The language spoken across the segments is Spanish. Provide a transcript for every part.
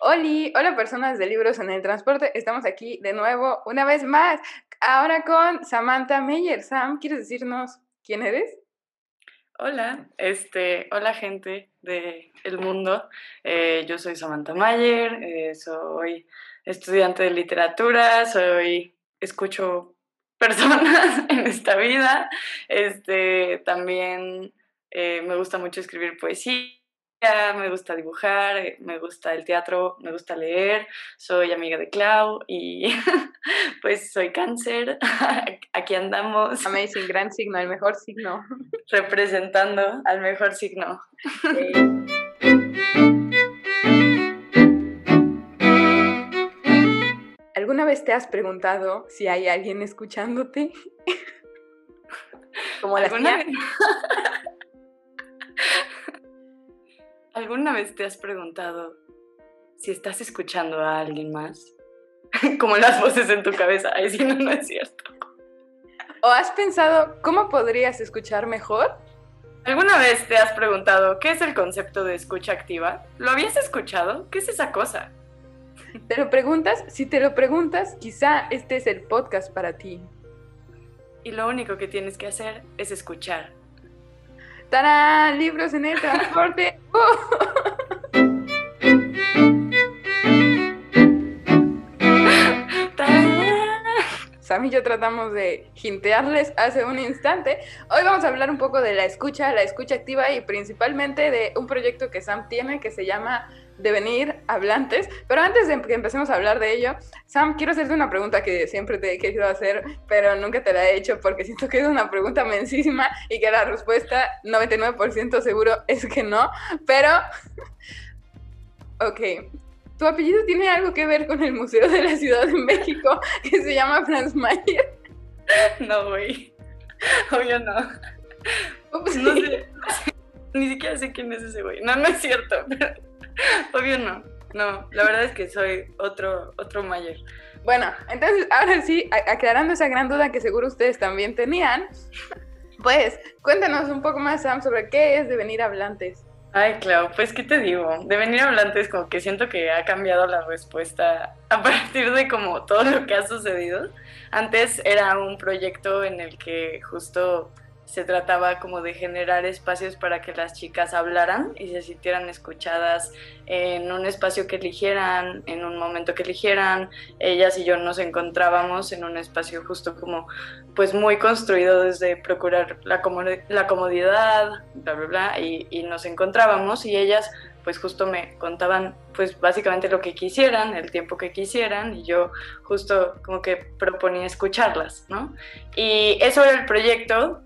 Oli, hola personas de libros en el transporte, estamos aquí de nuevo, una vez más, ahora con Samantha Meyer. Sam, ¿quieres decirnos quién eres? Hola, este, hola gente del el mundo. Eh, yo soy Samantha Mayer, eh, soy estudiante de literatura, soy, escucho personas en esta vida. Este, también eh, me gusta mucho escribir poesía me gusta dibujar, eh, me gusta el teatro, me gusta leer, soy amiga de Clau y pues soy cáncer, aquí andamos. Amazing, gran signo, el mejor signo. Representando al mejor signo. ¿Alguna vez te has preguntado si hay alguien escuchándote? Como la vez? ¿Alguna vez te has preguntado si estás escuchando a alguien más? Como las voces en tu cabeza. Ay, sí, no, no es cierto. ¿O has pensado cómo podrías escuchar mejor? ¿Alguna vez te has preguntado qué es el concepto de escucha activa? ¿Lo habías escuchado? ¿Qué es esa cosa? ¿Te lo preguntas? Si te lo preguntas, quizá este es el podcast para ti. Y lo único que tienes que hacer es escuchar. ¡Tarán! Libros en el transporte. Sam y yo tratamos de jintearles hace un instante. Hoy vamos a hablar un poco de la escucha, la escucha activa y principalmente de un proyecto que Sam tiene que se llama Devenir Hablantes. Pero antes de que empecemos a hablar de ello, Sam, quiero hacerte una pregunta que siempre te he querido hacer, pero nunca te la he hecho porque siento que es una pregunta mensísima y que la respuesta 99% seguro es que no. Pero, ok, tu apellido tiene algo que ver con el Museo de la Ciudad de México que se llama Franz Mayer. No, güey. Obvio no. No sé, Ni siquiera sé quién es ese güey. No, no es cierto. Obvio no. No, la verdad es que soy otro, otro Mayer. Bueno, entonces ahora sí, aclarando esa gran duda que seguro ustedes también tenían, pues cuéntanos un poco más, Sam, sobre qué es devenir hablantes. Ay, claro, pues qué te digo, de venir hablantes como que siento que ha cambiado la respuesta a partir de como todo lo que ha sucedido. Antes era un proyecto en el que justo se trataba como de generar espacios para que las chicas hablaran y se sintieran escuchadas en un espacio que eligieran, en un momento que eligieran. Ellas y yo nos encontrábamos en un espacio justo como pues muy construido desde procurar la, comodidad, bla, bla, bla, y, y nos encontrábamos y ellas pues justo me contaban pues básicamente lo que quisieran, el tiempo que quisieran y yo justo como que proponía escucharlas, ¿no? Y eso era el proyecto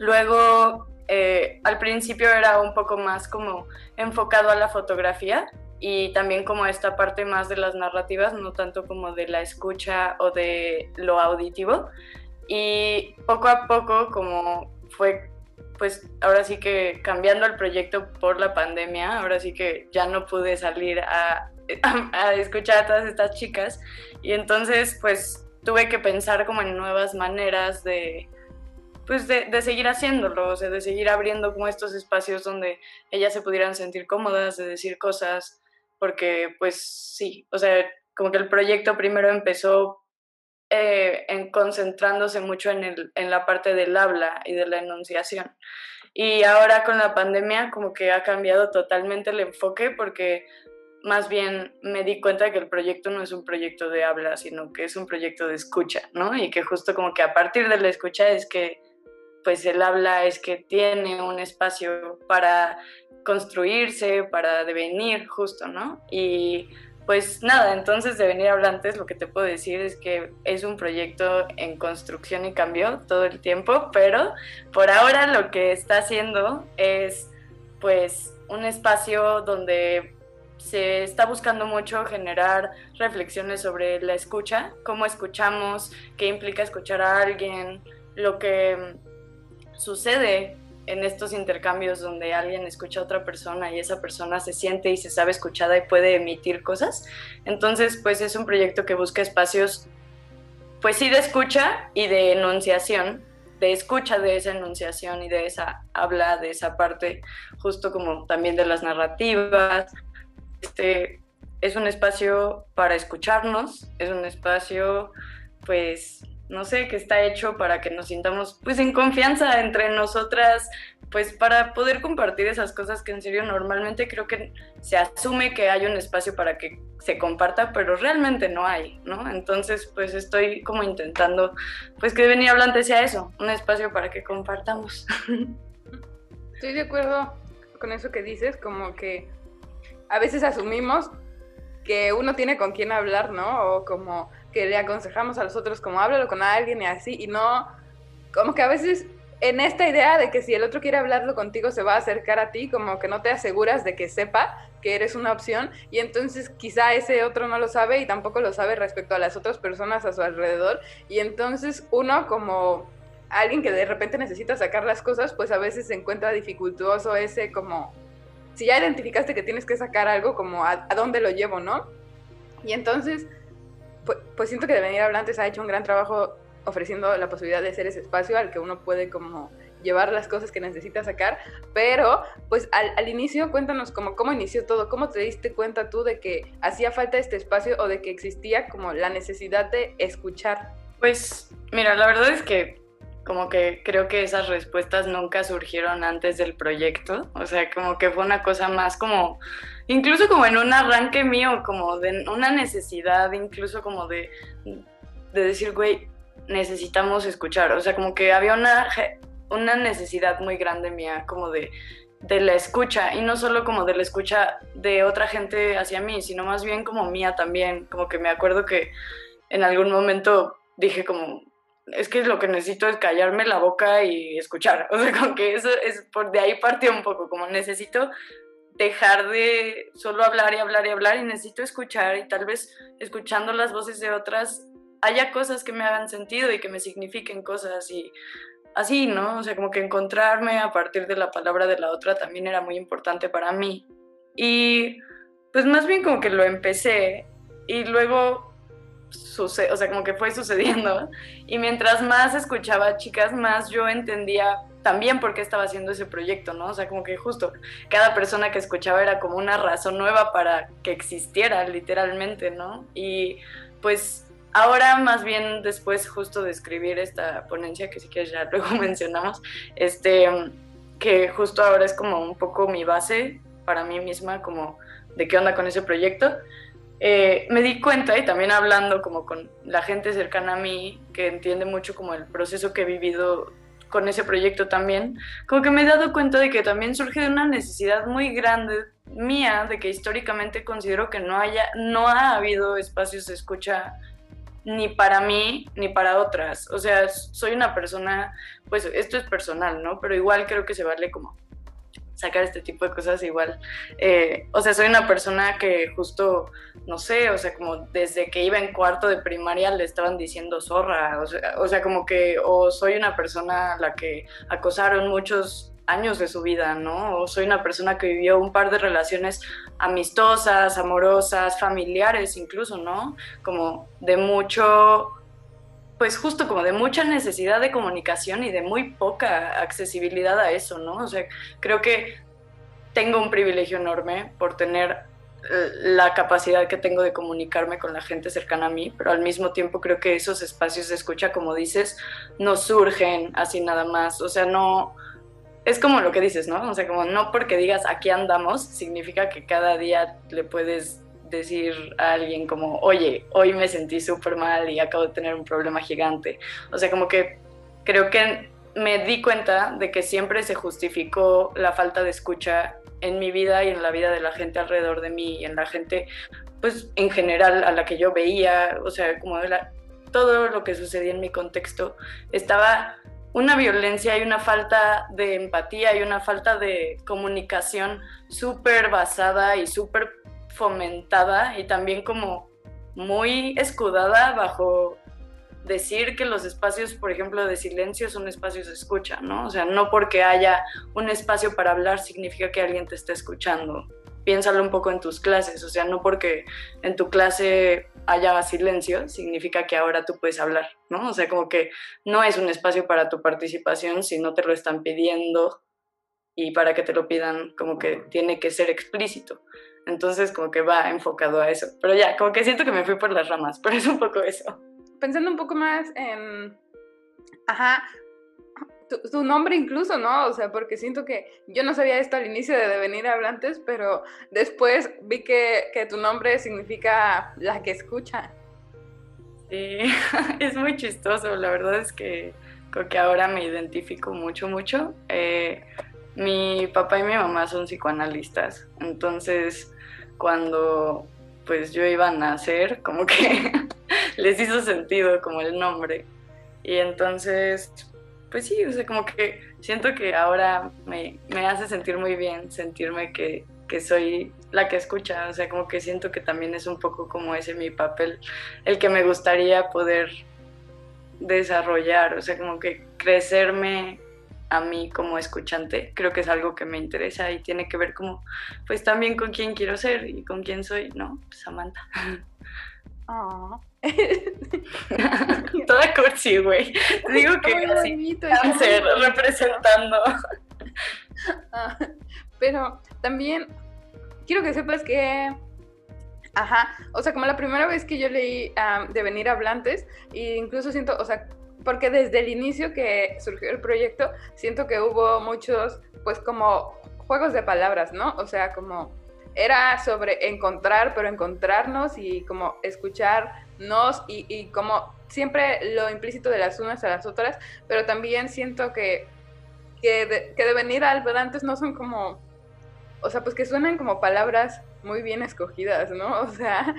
Luego, eh, al principio era un poco más como enfocado a la fotografía y también como esta parte más de las narrativas, no tanto como de la escucha o de lo auditivo. Y poco a poco, como fue, pues ahora sí que cambiando el proyecto por la pandemia, ahora sí que ya no pude salir a, a escuchar a todas estas chicas. Y entonces, pues tuve que pensar como en nuevas maneras de pues de, seguir haciéndolo, o sea, de seguir abriendo como estos espacios donde ellas se pudieran sentir cómodas, de decir cosas, porque pues sí, o sea, como que el proyecto primero empezó eh, en concentrándose mucho en, el, en la parte del habla y de la enunciación. Y ahora con la pandemia como que ha cambiado totalmente el enfoque porque más bien me di cuenta de que el proyecto no es un proyecto de habla, sino que es un proyecto de escucha, ¿no? Y que justo como que a partir de la escucha es que pues el habla es que tiene un espacio para construirse, para devenir justo, ¿no? Y pues nada, entonces Devenir Hablantes lo que te puedo decir es que es un proyecto en construcción y cambio todo el tiempo, pero por ahora lo que está haciendo es pues un espacio donde se está buscando mucho generar reflexiones sobre la escucha, cómo escuchamos, qué implica escuchar a alguien, lo que sucede en estos intercambios donde alguien escucha a otra persona y esa persona se siente y se sabe escuchada y puede emitir cosas. Entonces, pues es un proyecto que busca espacios, pues sí, de escucha y de enunciación, de escucha de esa enunciación y de esa habla, de esa parte, justo como también de las narrativas, este, es un espacio para escucharnos, es un espacio, pues, no sé, que está hecho para que nos sintamos, pues, en confianza entre nosotras, pues, para poder compartir esas cosas que en serio normalmente creo que se asume que hay un espacio para que se comparta, pero realmente no hay, ¿no? Entonces, pues, estoy como intentando, pues, que venir hablante sea eso, un espacio para que compartamos. Estoy de acuerdo con eso que dices, como que a veces asumimos que uno tiene con quién hablar, ¿no? O como que le aconsejamos a los otros como háblalo con alguien y así, y no, como que a veces en esta idea de que si el otro quiere hablarlo contigo se va a acercar a ti, como que no te aseguras de que sepa que eres una opción y entonces quizá ese otro no lo sabe y tampoco lo sabe respecto a las otras personas a su alrededor y entonces uno como alguien que de repente necesita sacar las cosas, pues a veces se encuentra dificultoso ese como si ya identificaste que tienes que sacar algo, como a, dónde lo llevo, ¿no? Y entonces, pues, siento que de venir Hablantes ha hecho un gran trabajo ofreciendo la posibilidad de ser ese espacio al que uno puede como llevar las cosas que necesita sacar, pero pues al, inicio cuéntanos como cómo inició todo, cómo te diste cuenta tú de que hacía falta este espacio o de que existía como la necesidad de escuchar. Pues mira, la verdad es que como que creo que esas respuestas nunca surgieron antes del proyecto, o sea, como que fue una cosa más como, incluso como en un arranque mío, como de una necesidad, incluso como de, de decir, güey, necesitamos escuchar, o sea, como que había una, una necesidad muy grande mía, como de, de la escucha, y no solo como de la escucha de otra gente hacia mí, sino más bien como mía también, como que me acuerdo que en algún momento dije como, es que lo que necesito es callarme la boca y escuchar. O sea, como que eso es por de ahí partió un poco, como necesito dejar de solo hablar y hablar y hablar y necesito escuchar y tal vez escuchando las voces de otras haya cosas que me hagan sentido y que me signifiquen cosas y así, ¿no? O sea, como que encontrarme a partir de la palabra de la otra también era muy importante para mí. Y pues más bien como que lo empecé y luego o sea, como que fue sucediendo. Y mientras más escuchaba chicas, más yo entendía también por qué estaba haciendo ese proyecto, ¿no? O sea, como que justo cada persona que escuchaba era como una razón nueva para que existiera, literalmente, ¿no? Y pues ahora más bien después justo de escribir esta ponencia, que sí que ya luego mencionamos, este, que justo ahora es como un poco mi base para mí misma, como de qué onda con ese proyecto, eh, me di cuenta y también hablando como con la gente cercana a mí, que entiende mucho como el proceso que he vivido con ese proyecto también, como que me he dado cuenta de que también surge de una necesidad muy grande mía, de que históricamente considero que no, haya, no ha habido espacios de escucha ni para mí ni para otras. O sea, soy una persona, pues esto es personal, ¿no? Pero igual creo que se vale como sacar este tipo de cosas igual. Eh, o sea, soy una persona que justo, no sé, o sea, como desde que iba en cuarto de primaria le estaban diciendo zorra, o sea, o sea como que, o soy una persona a la que acosaron muchos años de su vida, ¿no? O soy una persona que vivió un par de relaciones amistosas, amorosas, familiares incluso, ¿no? Como de mucho pues justo como de mucha necesidad de comunicación y de muy poca accesibilidad a eso, ¿no? O sea, creo que tengo un privilegio enorme por tener eh, la capacidad que tengo de comunicarme con la gente cercana a mí, pero al mismo tiempo creo que esos espacios de escucha, como dices, no surgen así nada más, o sea, no, es como lo que dices, ¿no? O sea, como no porque digas aquí andamos, significa que cada día le puedes decir a alguien como, oye, hoy me sentí súper mal y acabo de tener un problema gigante. O sea, como que creo que me di cuenta de que siempre se justificó la falta de escucha en mi vida y en la vida de la gente alrededor de mí y en la gente, pues en general a la que yo veía, o sea, como todo lo que sucedía en mi contexto, estaba una violencia y una falta de empatía y una falta de comunicación súper basada y súper fomentada y también como muy escudada bajo decir que los espacios, por ejemplo, de silencio son espacios de escucha, ¿no? O sea, no porque haya un espacio para hablar significa que alguien te está escuchando. Piénsalo un poco en tus clases, o sea, no porque en tu clase haya silencio significa que ahora tú puedes hablar, ¿no? O sea, como que no es un espacio para tu participación si no te lo están pidiendo y para que te lo pidan como que tiene que ser explícito. Entonces como que va enfocado a eso. Pero ya, como que siento que me fui por las ramas, pero es un poco eso. Pensando un poco más en, ajá, tu, nombre incluso, ¿no? O sea, porque siento que yo no sabía esto al inicio de Devenir Hablantes, pero después vi que, que tu nombre significa la que escucha. Sí, es muy chistoso, la verdad es que creo que ahora me identifico mucho, mucho. Eh, mi papá y mi mamá son psicoanalistas, entonces cuando pues yo iba a nacer, como que les hizo sentido como el nombre. Y entonces, pues sí, o sea, como que siento que ahora me, me hace sentir muy bien, sentirme que, que, soy la que escucha, o sea, como que siento que también es un poco como ese mi papel, el que me gustaría poder desarrollar, o sea, como que crecerme a mí como escuchante, creo que es algo que me interesa y tiene que ver como, pues también con quién quiero ser y con quién soy, ¿no? Samantha. Oh. Toda cursi, güey. Digo que así, cáncer representando. Ah, pero también quiero que sepas que Ajá, o sea, como la primera vez que yo leí de venir hablantes, e incluso siento, o sea, porque desde el inicio que surgió el proyecto, siento que hubo muchos, pues como juegos de palabras, ¿no? O sea, como era sobre encontrar, pero encontrarnos y como escucharnos y, y como siempre lo implícito de las unas a las otras, pero también siento que, que, de, que de venir al antes no son como, o sea, pues que suenan como palabras muy bien escogidas, ¿no? O sea,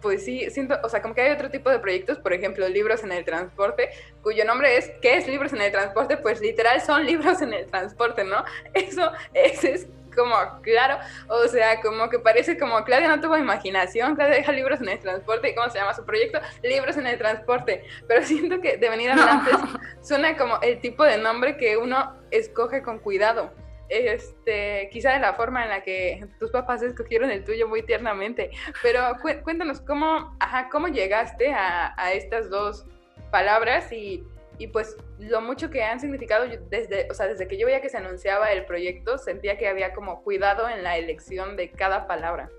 pues sí, siento, o sea, como que hay otro tipo de proyectos, por ejemplo, libros en el transporte, cuyo nombre es ¿qué es libros en el transporte? Pues literal son libros en el transporte, ¿no? Eso, ese es como claro, o sea, como que parece como Claudia no tuvo imaginación, Claudia deja libros en el transporte, ¿y cómo se llama su proyecto? Libros en el transporte, pero siento que de venir antes suena como el tipo de nombre que uno escoge con cuidado este, quizá de la forma en la que tus papás escogieron el tuyo muy tiernamente, pero cuéntanos cómo, ajá, cómo llegaste a, a estas dos palabras y, y, pues lo mucho que han significado desde, o sea, desde que yo veía que se anunciaba el proyecto, sentía que había como cuidado en la elección de cada palabra.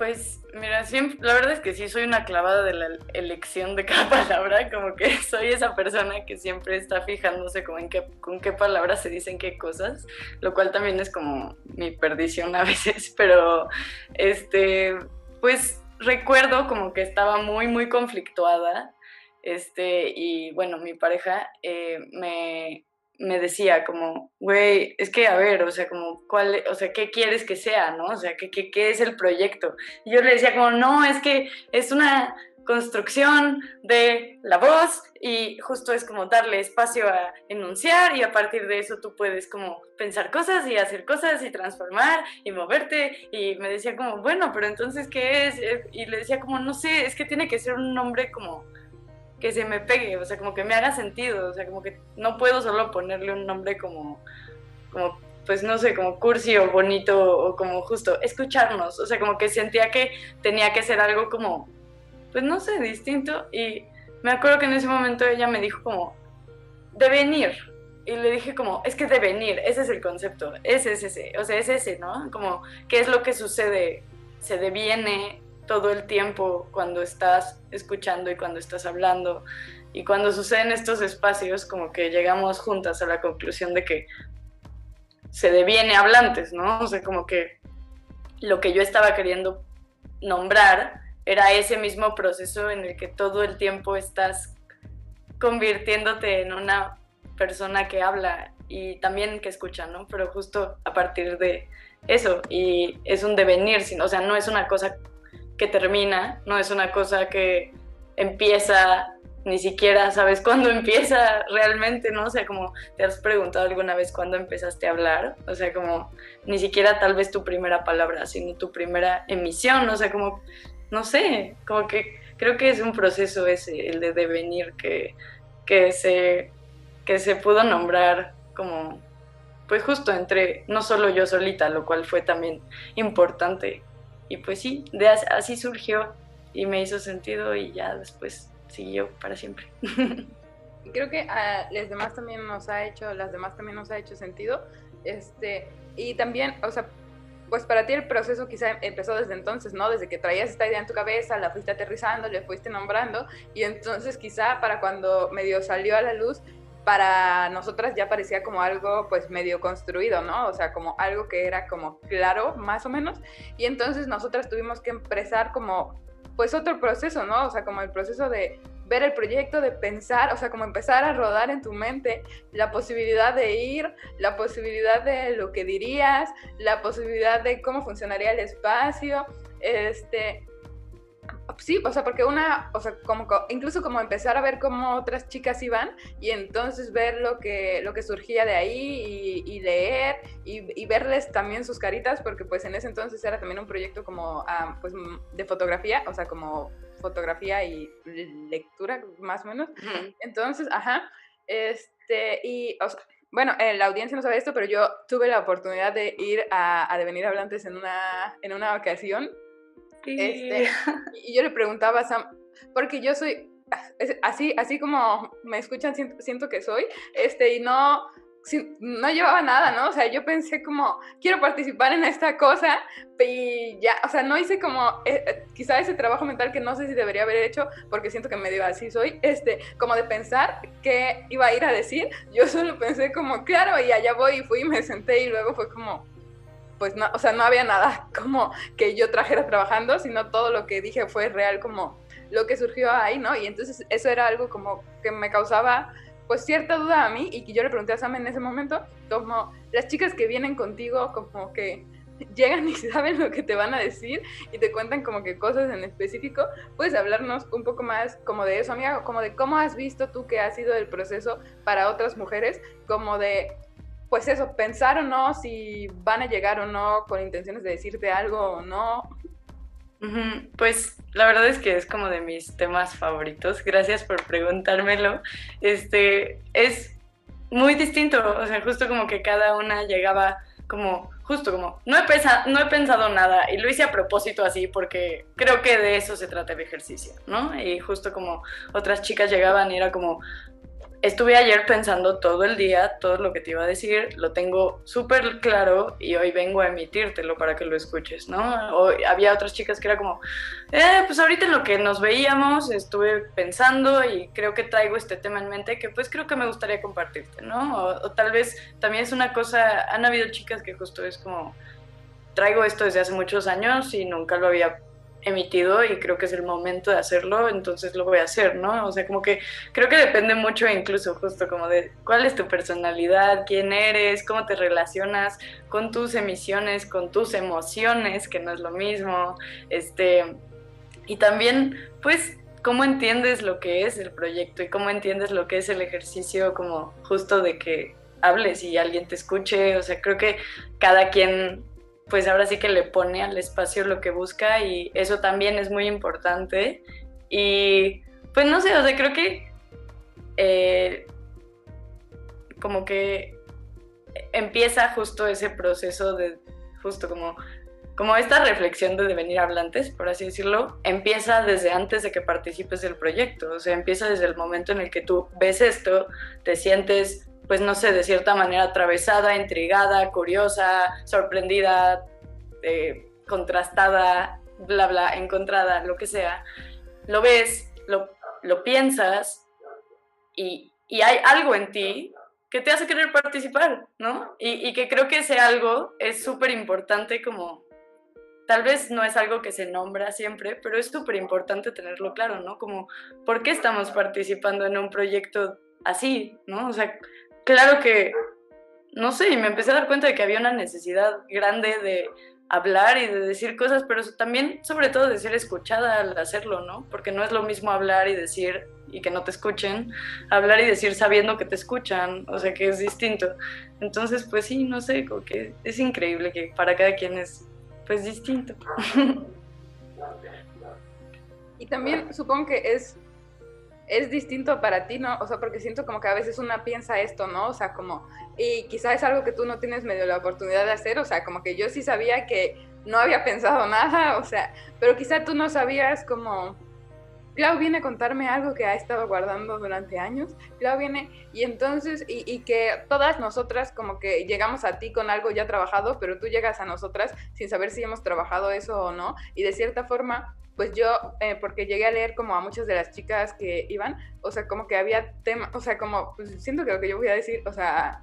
Pues mira, siempre, la verdad es que sí soy una clavada de la elección de cada palabra, como que soy esa persona que siempre está fijándose como en qué, con qué palabras se dicen qué cosas, lo cual también es como mi perdición a veces, pero este, pues recuerdo como que estaba muy, muy conflictuada, este, y bueno, mi pareja eh, me, me decía como, güey, es que a ver, o sea, como, ¿cuál, o sea, qué quieres que sea, no? O sea, ¿qué, qué, qué es el proyecto? Y yo le decía como, no, es que es una construcción de la voz y justo es como darle espacio a enunciar y a partir de eso tú puedes como pensar cosas y hacer cosas y transformar y moverte y me decía como, bueno, pero entonces, ¿qué es? Y le decía como, no sé, es que tiene que ser un nombre como que se me pegue, o sea, como que me haga sentido, o sea, como que no puedo solo ponerle un nombre como, como pues no sé, como cursi o bonito o como justo escucharnos, o sea, como que sentía que tenía que ser algo como, pues no sé, distinto y me acuerdo que en ese momento ella me dijo como, devenir, y le dije como, es que devenir, ese es el concepto, ese es ese, o sea, es ese, ¿no? Como, ¿qué es lo que sucede? Se deviene, todo el tiempo cuando estás escuchando y cuando estás hablando. Y cuando suceden estos espacios, como que llegamos juntas a la conclusión de que se deviene hablantes, ¿no? O sea, como que lo que yo estaba queriendo nombrar era ese mismo proceso en el que todo el tiempo estás convirtiéndote en una persona que habla y también que escucha, ¿no? Pero justo a partir de eso, y es un devenir, o sea, no es una cosa que termina, no es una cosa que empieza, ni siquiera sabes cuándo empieza realmente, ¿no? O sea, como te has preguntado alguna vez cuándo empezaste a hablar, o sea, como ni siquiera tal vez tu primera palabra, sino tu primera emisión, o sea, como, no sé, como que creo que es un proceso ese, el de devenir, que, que, se, que se pudo nombrar como, pues justo entre, no solo yo solita, lo cual fue también importante y pues sí, así surgió y me hizo sentido y ya después siguió para siempre. Creo que a las demás también nos ha hecho, las demás también nos ha hecho sentido. Este, y también, o sea, pues para ti el proceso quizá empezó desde entonces, ¿no? Desde que traías esta idea en tu cabeza, la fuiste aterrizando, le fuiste nombrando y entonces quizá para cuando medio salió a la luz, para nosotras ya parecía como algo pues medio construido, ¿no? O sea, como algo que era como claro, más o menos. Y entonces nosotras tuvimos que empezar como pues otro proceso, ¿no? O sea, como el proceso de ver el proyecto, de pensar, o sea, como empezar a rodar en tu mente la posibilidad de ir, la posibilidad de lo que dirías, la posibilidad de cómo funcionaría el espacio, este, sí, o sea, porque una, o sea, como, incluso como empezar a ver cómo otras chicas iban y entonces ver lo que, lo que surgía de ahí y, leer y, verles también sus caritas, porque pues en ese entonces era también un proyecto como, ah, pues, de fotografía, o sea, como fotografía y lectura, más o menos. Entonces, ajá, este, y, bueno, eh, la audiencia no sabe esto, pero yo tuve la oportunidad de ir a, a Devenir Hablantes en una, en una ocasión. Este, y yo le preguntaba a Sam, porque yo soy así, así como me escuchan, siento, siento que soy, este, y no, no llevaba nada, ¿no? O sea, yo pensé como, quiero participar en esta cosa y ya, o sea, no hice como, eh, eh, quizá ese trabajo mental que no sé si debería haber hecho porque siento que medio así soy, este, como de pensar qué iba a ir a decir, yo solo pensé como, claro, y allá voy y fui y me senté y luego fue como, pues no, o sea, no había nada como que yo trajera trabajando, sino todo lo que dije fue real como lo que surgió ahí, ¿no? Y entonces eso era algo como que me causaba pues cierta duda a mí y que yo le pregunté a Sam en ese momento, como las chicas que vienen contigo, como que llegan y saben lo que te van a decir y te cuentan como que cosas en específico, puedes hablarnos un poco más como de eso, amiga, como de cómo has visto tú que ha sido el proceso para otras mujeres, como de, pues eso, pensar o no si van a llegar o no con intenciones de decirte algo o no. Pues la verdad es que es como de mis temas favoritos. Gracias por preguntármelo. Este es muy distinto, o sea, justo como que cada una llegaba como justo como no he pensado no he pensado nada y lo hice a propósito así porque creo que de eso se trata el ejercicio, ¿no? Y justo como otras chicas llegaban y era como estuve ayer pensando todo el día todo lo que te iba a decir, lo tengo súper claro y hoy vengo a emitírtelo para que lo escuches, ¿no? O había otras chicas que era como, eh, pues ahorita lo que nos veíamos estuve pensando y creo que traigo este tema en mente que pues creo que me gustaría compartirte, ¿no? o tal vez también es una cosa, han habido chicas que justo es como, traigo esto desde hace muchos años y nunca lo había emitido y creo que es el momento de hacerlo, entonces lo voy a hacer, ¿no? O sea, como que creo que depende mucho incluso justo como de cuál es tu personalidad, quién eres, cómo te relacionas con tus emisiones, con tus emociones, que no es lo mismo, este, y también pues cómo entiendes lo que es el proyecto y cómo entiendes lo que es el ejercicio como justo de que hables y alguien te escuche, o sea, creo que cada quien pues ahora sí que le pone al espacio lo que busca y eso también es muy importante. Y pues no sé, o sea, creo que eh, como que empieza justo ese proceso de, justo como, como esta reflexión de devenir hablantes, por así decirlo, empieza desde antes de que participes del proyecto, o sea, empieza desde el momento en el que tú ves esto, te sientes pues no sé, de cierta manera atravesada, intrigada, curiosa, sorprendida, eh, contrastada, bla, bla, encontrada, lo que sea, lo ves, lo, lo piensas y, y, hay algo en ti que te hace querer participar, ¿no? Y, y que creo que ese algo es súper importante como... Tal vez no es algo que se nombra siempre, pero es súper importante tenerlo claro, ¿no? Como, ¿por qué estamos participando en un proyecto así, ¿no? O sea, claro que, no sé, y me empecé a dar cuenta de que había una necesidad grande de hablar y de decir cosas, pero también sobre todo de ser escuchada al hacerlo, ¿no? Porque no es lo mismo hablar y decir y que no te escuchen, hablar y decir sabiendo que te escuchan, o sea que es distinto. Entonces, pues sí, no sé, como que es increíble que para cada quien es pues distinto. Y también supongo que es es distinto para ti, ¿no? O sea, porque siento como que a veces una piensa esto, ¿no? O sea, como, y quizá es algo que tú no tienes medio la oportunidad de hacer, o sea, como que yo sí sabía que no había pensado nada, o sea, pero quizá tú no sabías como Clau viene a contarme algo que ha estado guardando durante años. Clau viene y entonces, y, que todas nosotras como que llegamos a ti con algo ya trabajado, pero tú llegas a nosotras sin saber si hemos trabajado eso o no. Y de cierta forma, pues yo, eh, porque llegué a leer como a muchas de las chicas que iban, o sea, como que había temas, o sea, como, pues siento que lo que yo voy a decir, o sea,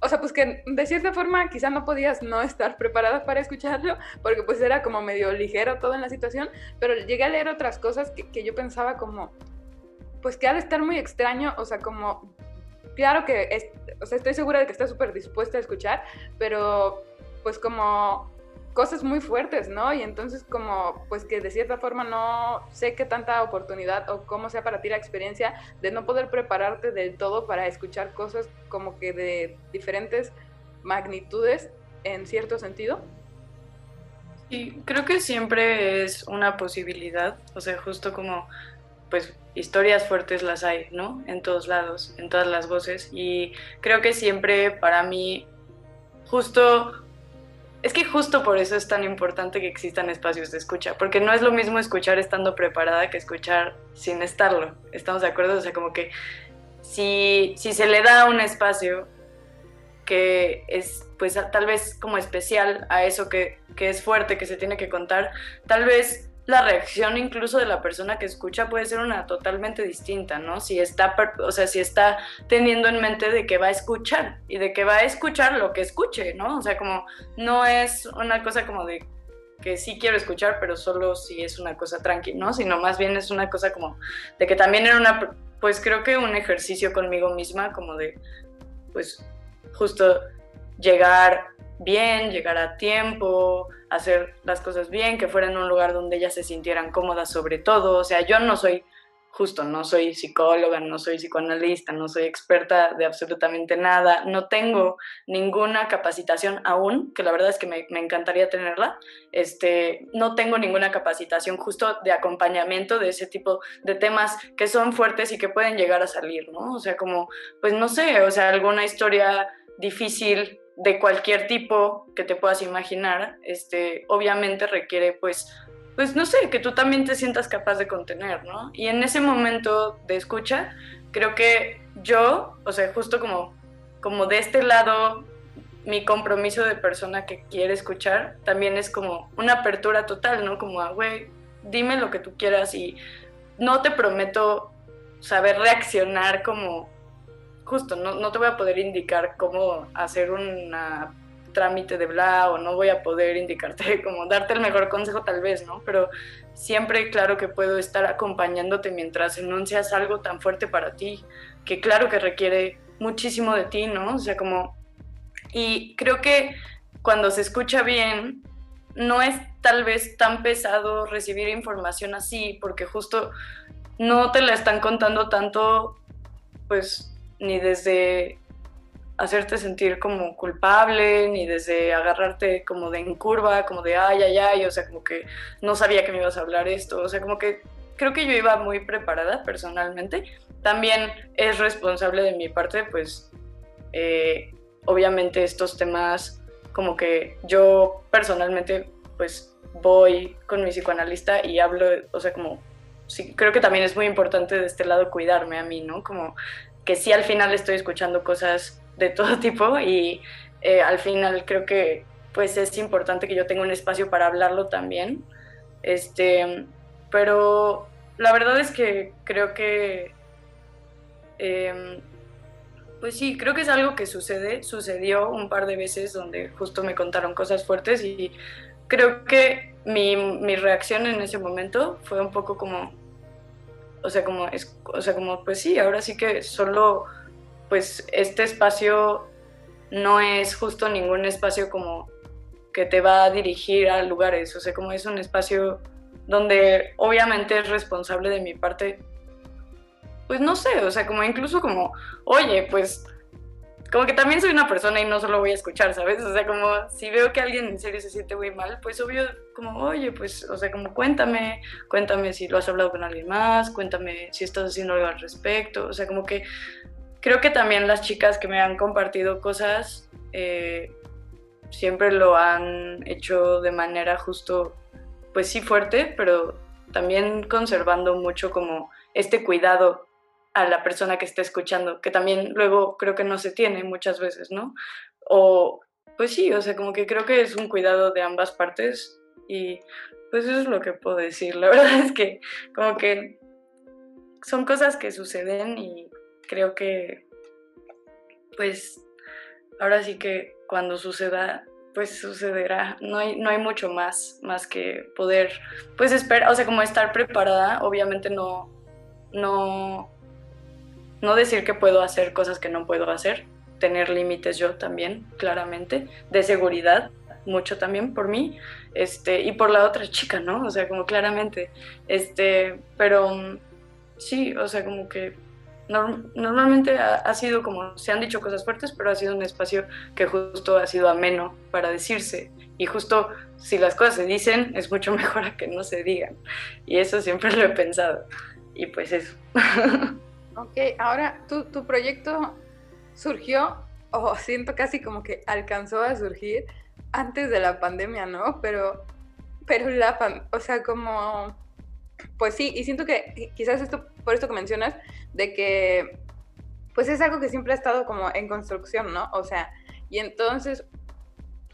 o, sea, pues que de cierta forma quizá no podías no estar preparada para escucharlo, porque pues era como medio ligero todo en la situación, pero llegué a leer otras cosas que, yo pensaba como, pues que ha de estar muy extraño, o sea, como, claro que, o sea, estoy segura de que está súper dispuesta a escuchar, pero pues como cosas muy fuertes, ¿no? Y entonces como, pues que de cierta forma no sé qué tanta oportunidad o cómo sea para ti la experiencia de no poder prepararte del todo para escuchar cosas como que de diferentes magnitudes en cierto sentido. Sí, creo que siempre es una posibilidad, o sea, justo como, pues, historias fuertes las hay, ¿no? En todos lados, en todas las voces, y creo que siempre para mí, justo es que justo por eso es tan importante que existan espacios de escucha, porque no es lo mismo escuchar estando preparada que escuchar sin estarlo. ¿Estamos de acuerdo? O sea, como que si, si se le da un espacio que es pues tal vez como especial a eso que, que es fuerte, que se tiene que contar, tal vez la reacción incluso de la persona que escucha puede ser una totalmente distinta, ¿no? Si está, o sea, si está teniendo en mente de que va a escuchar y de que va a escuchar lo que escuche, ¿no? O sea, como no es una cosa como de que sí quiero escuchar, pero solo si es una cosa tranqui, ¿no? Sino más bien es una cosa como de que también era una, pues creo que un ejercicio conmigo misma, como de, pues justo llegar bien, llegar a tiempo, hacer las cosas bien, que fuera en un lugar donde ellas se sintieran cómodas sobre todo. O sea, yo no soy, justo, no soy psicóloga, no soy psicoanalista, no soy experta de absolutamente nada, no tengo ninguna capacitación aún, que la verdad es que me, me encantaría tenerla. Este, no tengo ninguna capacitación justo de acompañamiento de ese tipo de temas que son fuertes y que pueden llegar a salir, ¿no? O sea, como, pues no sé, o sea, alguna historia difícil de cualquier tipo que te puedas imaginar, este, obviamente requiere pues, pues no sé, que tú también te sientas capaz de contener, ¿no? Y en ese momento de escucha, creo que yo, o sea, justo como, como de este lado, mi compromiso de persona que quiere escuchar, también es como una apertura total, ¿no? Como, ah, güey, dime lo que tú quieras y no te prometo saber reaccionar como justo, no, no te voy a poder indicar cómo hacer un trámite de bla o no voy a poder indicarte cómo darte el mejor consejo tal vez, ¿no? Pero siempre claro que puedo estar acompañándote mientras enuncias algo tan fuerte para ti, que claro que requiere muchísimo de ti, ¿no? O sea, como... Y creo que cuando se escucha bien, no es tal vez tan pesado recibir información así, porque justo no te la están contando tanto, pues ni desde hacerte sentir como culpable, ni desde agarrarte como de en curva, como de ay, ay, ay, o sea, como que no sabía que me ibas a hablar esto, o sea, como que creo que yo iba muy preparada personalmente. También es responsable de mi parte, pues, eh, obviamente estos temas, como que yo personalmente, pues, voy con mi psicoanalista y hablo, o sea, como, sí, creo que también es muy importante de este lado cuidarme a mí, ¿no? Como que sí al final estoy escuchando cosas de todo tipo y eh, al final creo que pues es importante que yo tenga un espacio para hablarlo también. Este, pero la verdad es que creo que, em, pues sí, creo que es algo que sucede, sucedió un par de veces donde justo me contaron cosas fuertes y creo que mi, mi reacción en ese momento fue un poco como, o sea, como, es, o sea, como, pues sí, ahora sí que solo, pues este espacio no es justo ningún espacio como que te va a dirigir a lugares, o sea, como es un espacio donde obviamente es responsable de mi parte, pues no sé, o sea, como incluso como, oye, pues como que también soy una persona y no solo voy a escuchar, ¿sabes? O sea, como si veo que alguien en serio se siente muy mal, pues obvio, como, oye, pues, o sea, como cuéntame, cuéntame si lo has hablado con alguien más, cuéntame si estás haciendo algo al respecto, o sea, como que creo que también las chicas que me han compartido cosas eh, siempre lo han hecho de manera justo, pues sí fuerte, pero también conservando mucho como este cuidado a la persona que está escuchando, que también luego creo que no se tiene muchas veces, ¿no? O pues sí, o sea, como que creo que es un cuidado de ambas partes y pues eso es lo que puedo decir. La verdad es que como que son cosas que suceden y creo que pues ahora sí que cuando suceda pues sucederá. No hay, no hay mucho más, más que poder, pues esperar, o sea, como estar preparada, obviamente no, no, no decir que puedo hacer cosas que no puedo hacer, tener límites yo también, claramente, de seguridad, mucho también por mí, este, y por la otra chica, ¿no? O sea, como claramente, este, pero sí, o sea, como que normalmente ha, sido como, se han dicho cosas fuertes, pero ha sido un espacio que justo ha sido ameno para decirse. Y justo si las cosas se dicen, es mucho mejor a que no se digan. Y eso siempre lo he pensado. Y pues eso. Ok, ahora tu, tu proyecto surgió, o siento casi como que alcanzó a surgir antes de la pandemia, ¿no? Pero, pero la, o sea, como, pues sí, y siento que quizás esto, por esto que mencionas, de que, pues es algo que siempre ha estado como en construcción, ¿no? O sea, y entonces,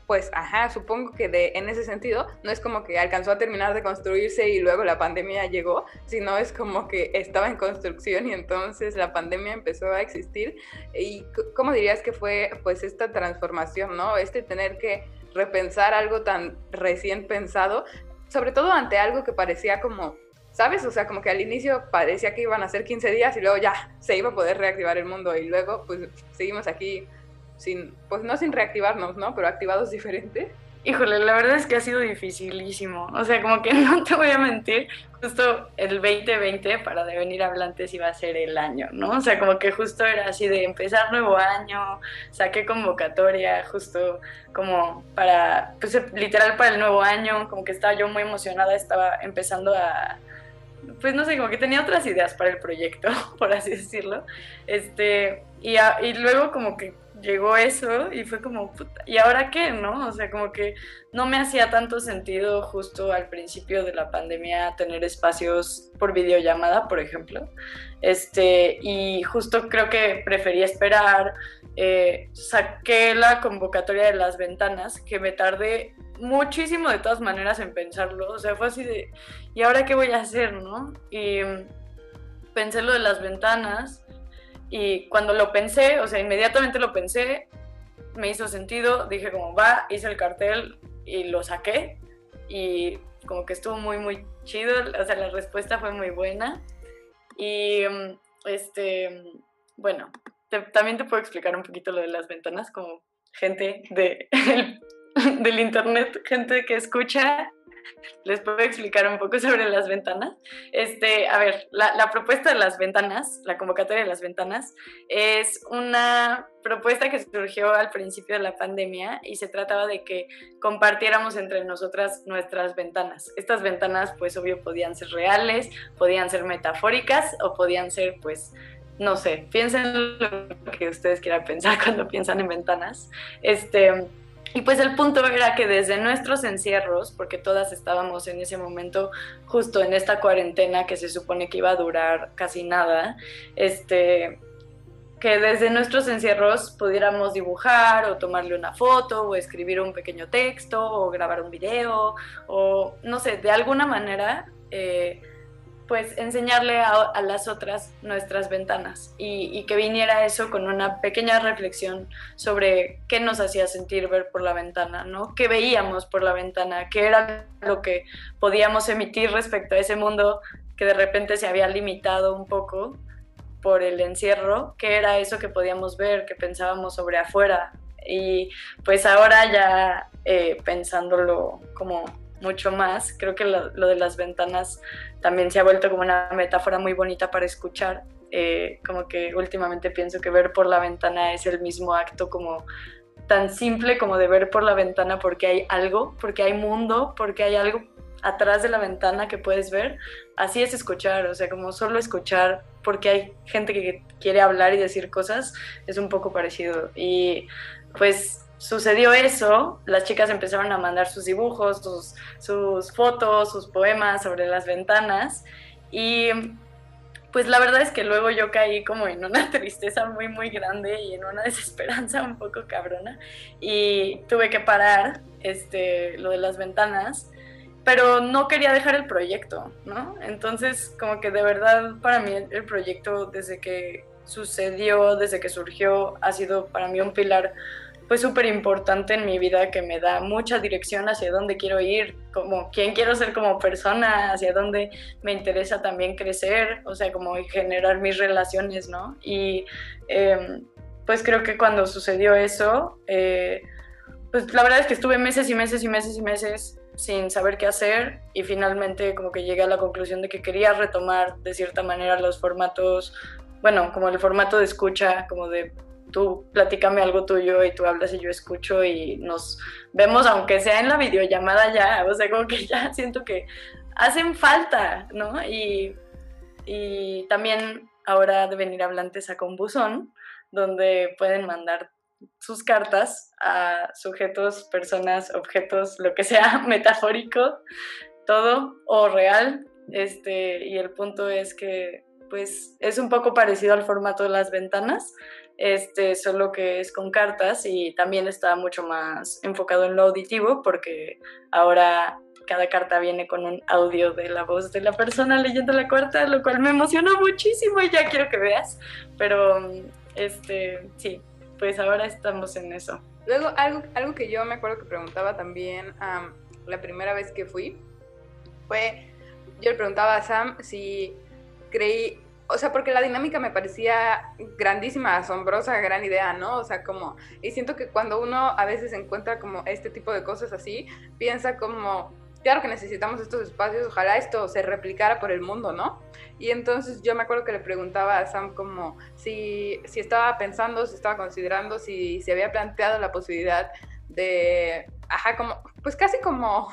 pues, ajá, supongo que de, en ese sentido, no es como que alcanzó a terminar de construirse y luego la pandemia llegó, sino es como que estaba en construcción y entonces la pandemia empezó a existir. ¿Y cómo dirías que fue, pues, esta transformación, ¿no? Este tener que repensar algo tan recién pensado, sobre todo ante algo que parecía como ¿sabes? O sea, como que al inicio parecía que iban a ser 15 días y luego ya se iba a poder reactivar el mundo y luego pues seguimos aquí sin, pues no sin reactivarnos, ¿no? Pero activados diferentes. Híjole, la verdad es que ha sido dificilísimo. O sea, como que no te voy a mentir, justo el 2020 para Devenir Hablantes iba a ser el año, ¿no? O sea, como que justo era así de empezar nuevo año, saqué convocatoria justo como para, pues literal para el nuevo año, como que estaba yo muy emocionada, estaba empezando a, pues no sé, como que tenía otras ideas para el proyecto, por así decirlo. Este, y, y luego como que llegó eso y fue como, ¿y ahora qué? ¿No? O sea, como que no me hacía tanto sentido justo al principio de la pandemia tener espacios por videollamada, por ejemplo. Este, y justo creo que prefería esperar. Eh, saqué la convocatoria de las ventanas, que me tardé muchísimo de todas maneras en pensarlo. O sea, fue así de, ¿y ahora qué voy a hacer, no? Y pensé lo de las ventanas y cuando lo pensé, o sea, inmediatamente lo pensé, me hizo sentido, dije como va, hice el cartel y lo saqué y como que estuvo muy, muy chido, o sea, la respuesta fue muy buena. Y este, bueno, también te puedo explicar un poquito lo de las ventanas, como gente de, del internet, gente que escucha les puedo explicar un poco sobre las ventanas. Este, a ver, la, propuesta de las ventanas, la convocatoria de las ventanas, es una propuesta que surgió al principio de la pandemia y se trataba de que compartiéramos entre nosotras nuestras ventanas. Estas ventanas, pues obvio, podían ser reales, podían ser metafóricas o podían ser, pues, no sé, piensen lo que ustedes quieran pensar cuando piensan en ventanas. Este, y pues el punto era que desde nuestros encierros, porque todas estábamos en ese momento justo en esta cuarentena que se supone que iba a durar casi nada, este, que desde nuestros encierros pudiéramos dibujar o tomarle una foto o escribir un pequeño texto o grabar un video o no sé, de alguna manera eh, pues enseñarle a, las otras nuestras ventanas y, que viniera eso con una pequeña reflexión sobre qué nos hacía sentir ver por la ventana, ¿no? ¿Qué veíamos por la ventana? ¿Qué era lo que podíamos emitir respecto a ese mundo que de repente se había limitado un poco por el encierro? ¿Qué era eso que podíamos ver, que pensábamos sobre afuera? Y pues ahora ya eh, pensándolo como mucho más. Creo que lo, de las ventanas también se ha vuelto como una metáfora muy bonita para escuchar. Eh, como que últimamente pienso que ver por la ventana es el mismo acto como tan simple como de ver por la ventana porque hay algo, porque hay mundo, porque hay algo atrás de la ventana que puedes ver. Así es escuchar, o sea, como solo escuchar porque hay gente que quiere hablar y decir cosas, es un poco parecido. Y pues sucedió eso, las chicas empezaron a mandar sus dibujos, sus, fotos, sus poemas sobre las ventanas y pues la verdad es que luego yo caí como en una tristeza muy muy grande y en una desesperanza un poco cabrona y tuve que parar este lo de las ventanas pero no quería dejar el proyecto, ¿no? Entonces, como que de verdad para mí el, proyecto desde que sucedió, desde que surgió, ha sido para mí un pilar pues súper importante en mi vida que me da mucha dirección hacia dónde quiero ir, como quién quiero ser como persona, hacia dónde me interesa también crecer, o sea, como generar mis relaciones, ¿no? Y em, pues creo que cuando sucedió eso, eh, pues la verdad es que estuve meses y meses y meses y meses sin saber qué hacer y finalmente como que llegué a la conclusión de que quería retomar de cierta manera los formatos, bueno, como el formato de escucha, como de tú platícame algo tuyo y tú hablas y yo escucho y nos vemos, aunque sea en la videollamada ya, o sea, como que ya siento que hacen falta, ¿no? Y, y también ahora de venir hablantes a un buzón, donde pueden mandar sus cartas a sujetos, personas, objetos, lo que sea, metafórico, todo o real. Este, y el punto es que pues es un poco parecido al formato de las ventanas, este, solo que es con cartas y también está mucho más enfocado en lo auditivo porque ahora cada carta viene con un audio de la voz de la persona leyendo la carta, lo cual me emociona muchísimo y ya quiero que veas, pero este, sí, pues ahora estamos en eso. Luego, algo, algo que yo me acuerdo que preguntaba también la primera vez que fui, fue, yo le preguntaba a Sam si creí, o sea, porque la dinámica me parecía grandísima, asombrosa, gran idea, ¿no? O sea, como, y siento que cuando uno a veces encuentra como este tipo de cosas así, piensa como, claro que necesitamos estos espacios, ojalá esto se replicara por el mundo, ¿no? Y entonces yo me acuerdo que le preguntaba a Sam como si, si estaba pensando, si estaba considerando, si se había planteado la posibilidad de, ajá, como, pues casi como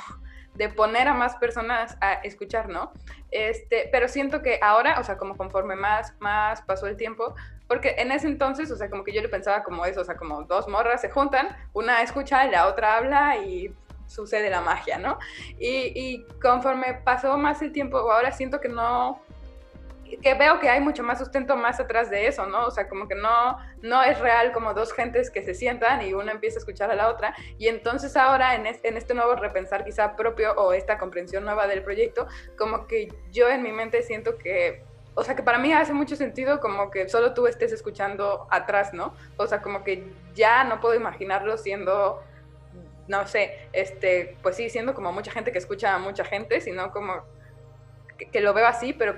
de poner a más personas a escuchar, ¿no? Este, pero siento que ahora, o sea, como conforme más, más pasó el tiempo, porque en ese entonces, o sea, como que yo le pensaba como eso, o sea, como dos morras se juntan, una escucha y la otra habla y sucede la magia, ¿no? Y, y conforme pasó más el tiempo, ahora siento que no, que veo que hay mucho más sustento más atrás de eso, ¿no? O sea, como que no, no es real como dos gentes que se sientan y una empieza a escuchar a la otra. Y entonces ahora en, en este nuevo repensar quizá propio o esta comprensión nueva del proyecto, como que yo en mi mente siento que o sea que para mí hace mucho sentido como que solo tú estés escuchando atrás, ¿no? O sea, como que ya no puedo imaginarlo siendo, no sé, este, pues sí, siendo como mucha gente que escucha a mucha gente, sino como que, que lo veo así, pero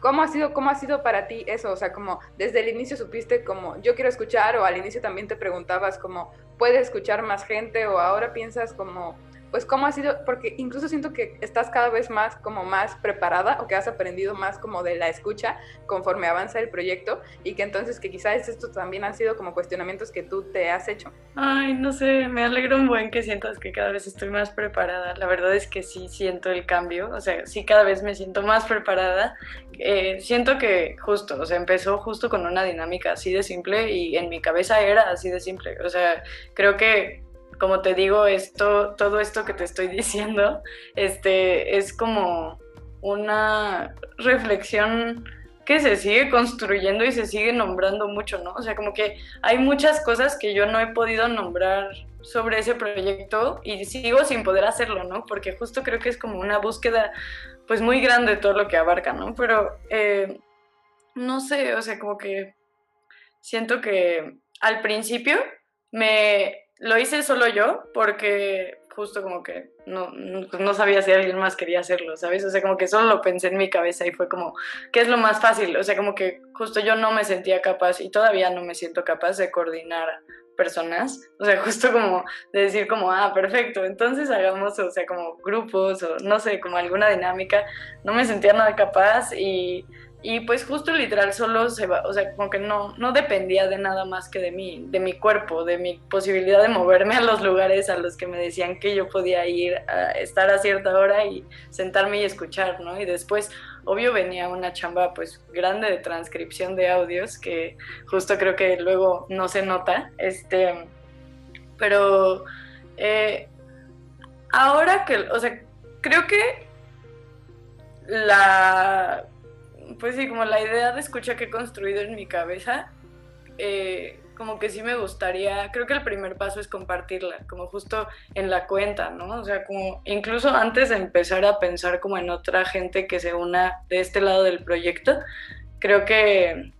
¿Cómo ha sido, cómo ha sido para ti eso? O sea, como desde el inicio supiste como yo quiero escuchar o al inicio también te preguntabas como puedes escuchar más gente o ahora piensas como pues cómo ha sido, porque incluso siento que estás cada vez más como más preparada o que has aprendido más como de la escucha conforme avanza el proyecto y que entonces que quizás estos también han sido como cuestionamientos que tú te has hecho. Ay, no sé, me alegra un buen que sientas que cada vez estoy más preparada. La verdad es que sí siento el cambio, o sea, sí cada vez me siento más preparada. Eh, siento que justo, o sea, empezó justo con una dinámica así de simple y en mi cabeza era así de simple. O sea, creo que como te digo, esto, todo esto que te estoy diciendo, este, es como una reflexión que se sigue construyendo y se sigue nombrando mucho, ¿no? O sea, como que hay muchas cosas que yo no he podido nombrar sobre ese proyecto y sigo sin poder hacerlo, ¿no? Porque justo creo que es como una búsqueda, pues muy grande todo lo que abarca, ¿no? Pero, eh, no sé, o sea, como que siento que al principio me lo hice solo yo porque justo como que no, no, sabía si alguien más quería hacerlo, ¿sabes? O sea, como que solo lo pensé en mi cabeza y fue como, ¿qué es lo más fácil? O sea, como que justo yo no me sentía capaz y todavía no me siento capaz de coordinar personas, o sea, justo como de decir como, ah, perfecto, entonces hagamos, o sea, como grupos o no sé, como alguna dinámica, no me sentía nada capaz y y pues justo literal solo se va, o sea, como que no, no dependía de nada más que de mí, de mi cuerpo, de mi posibilidad de moverme a los lugares a los que me decían que yo podía ir a estar a cierta hora y sentarme y escuchar, ¿no? Y después, obvio, venía una chamba pues grande de transcripción de audios que justo creo que luego no se nota, este, Pero eh, ahora que, o sea, creo que la, pues sí, como la idea de escucha que he construido en mi cabeza, eh, como que sí me gustaría, creo que el primer paso es compartirla, como justo en la cuenta, ¿no? O sea, como incluso antes de empezar a pensar como en otra gente que se una de este lado del proyecto, creo que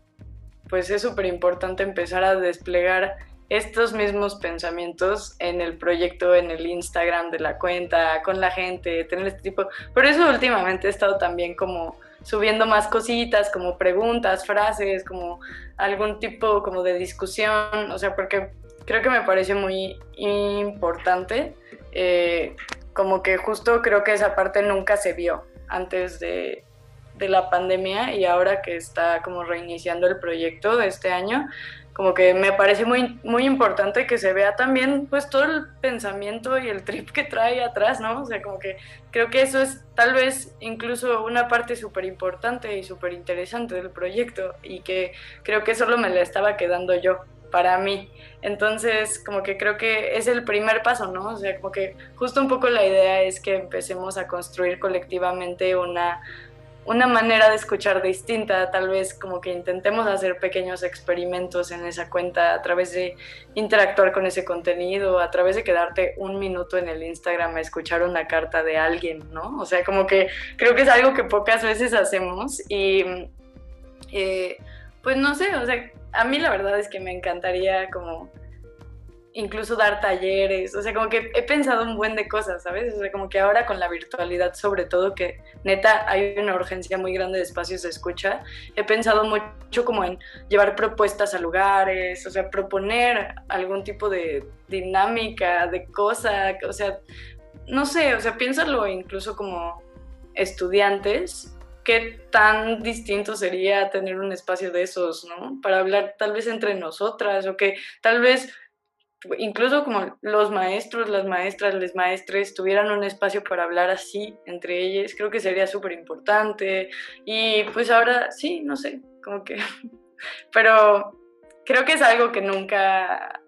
pues es súper importante empezar a desplegar estos mismos pensamientos en el proyecto, en el Instagram de la cuenta, con la gente, tener este tipo. Por eso últimamente he estado también como subiendo más cositas, como preguntas, frases, como algún tipo como de discusión, o sea, porque creo que me parece muy importante, eh, como que justo creo que esa parte nunca se vio antes de, de la pandemia y ahora que está como reiniciando el proyecto de este año, como que me parece muy, muy importante que se vea también pues todo el pensamiento y el trip que trae atrás, ¿no? O sea, como que creo que eso es tal vez incluso una parte súper importante y súper interesante del proyecto y que creo que solo me la estaba quedando yo para mí. Entonces, como que creo que es el primer paso, ¿no? O sea, como que justo un poco la idea es que empecemos a construir colectivamente una una manera de escuchar distinta, tal vez como que intentemos hacer pequeños experimentos en esa cuenta a través de interactuar con ese contenido, a través de quedarte un minuto en el Instagram a escuchar una carta de alguien, ¿no? O sea, como que creo que es algo que pocas veces hacemos y eh, pues no sé, o sea, a mí la verdad es que me encantaría como incluso dar talleres, o sea, como que he pensado un buen de cosas, ¿sabes? O sea, como que ahora con la virtualidad sobre todo, que neta hay una urgencia muy grande de espacios de escucha, he pensado mucho como en llevar propuestas a lugares, o sea, proponer algún tipo de dinámica, de cosa, o sea, no sé, o sea, piénsalo incluso como estudiantes, qué tan distinto sería tener un espacio de esos, ¿no? Para hablar tal vez entre nosotras o que tal vez incluso como los maestros, las maestras, les maestres tuvieran un espacio para hablar así entre ellos, creo que sería súper importante. Y pues ahora sí, no sé, como que... Pero creo que es algo que nunca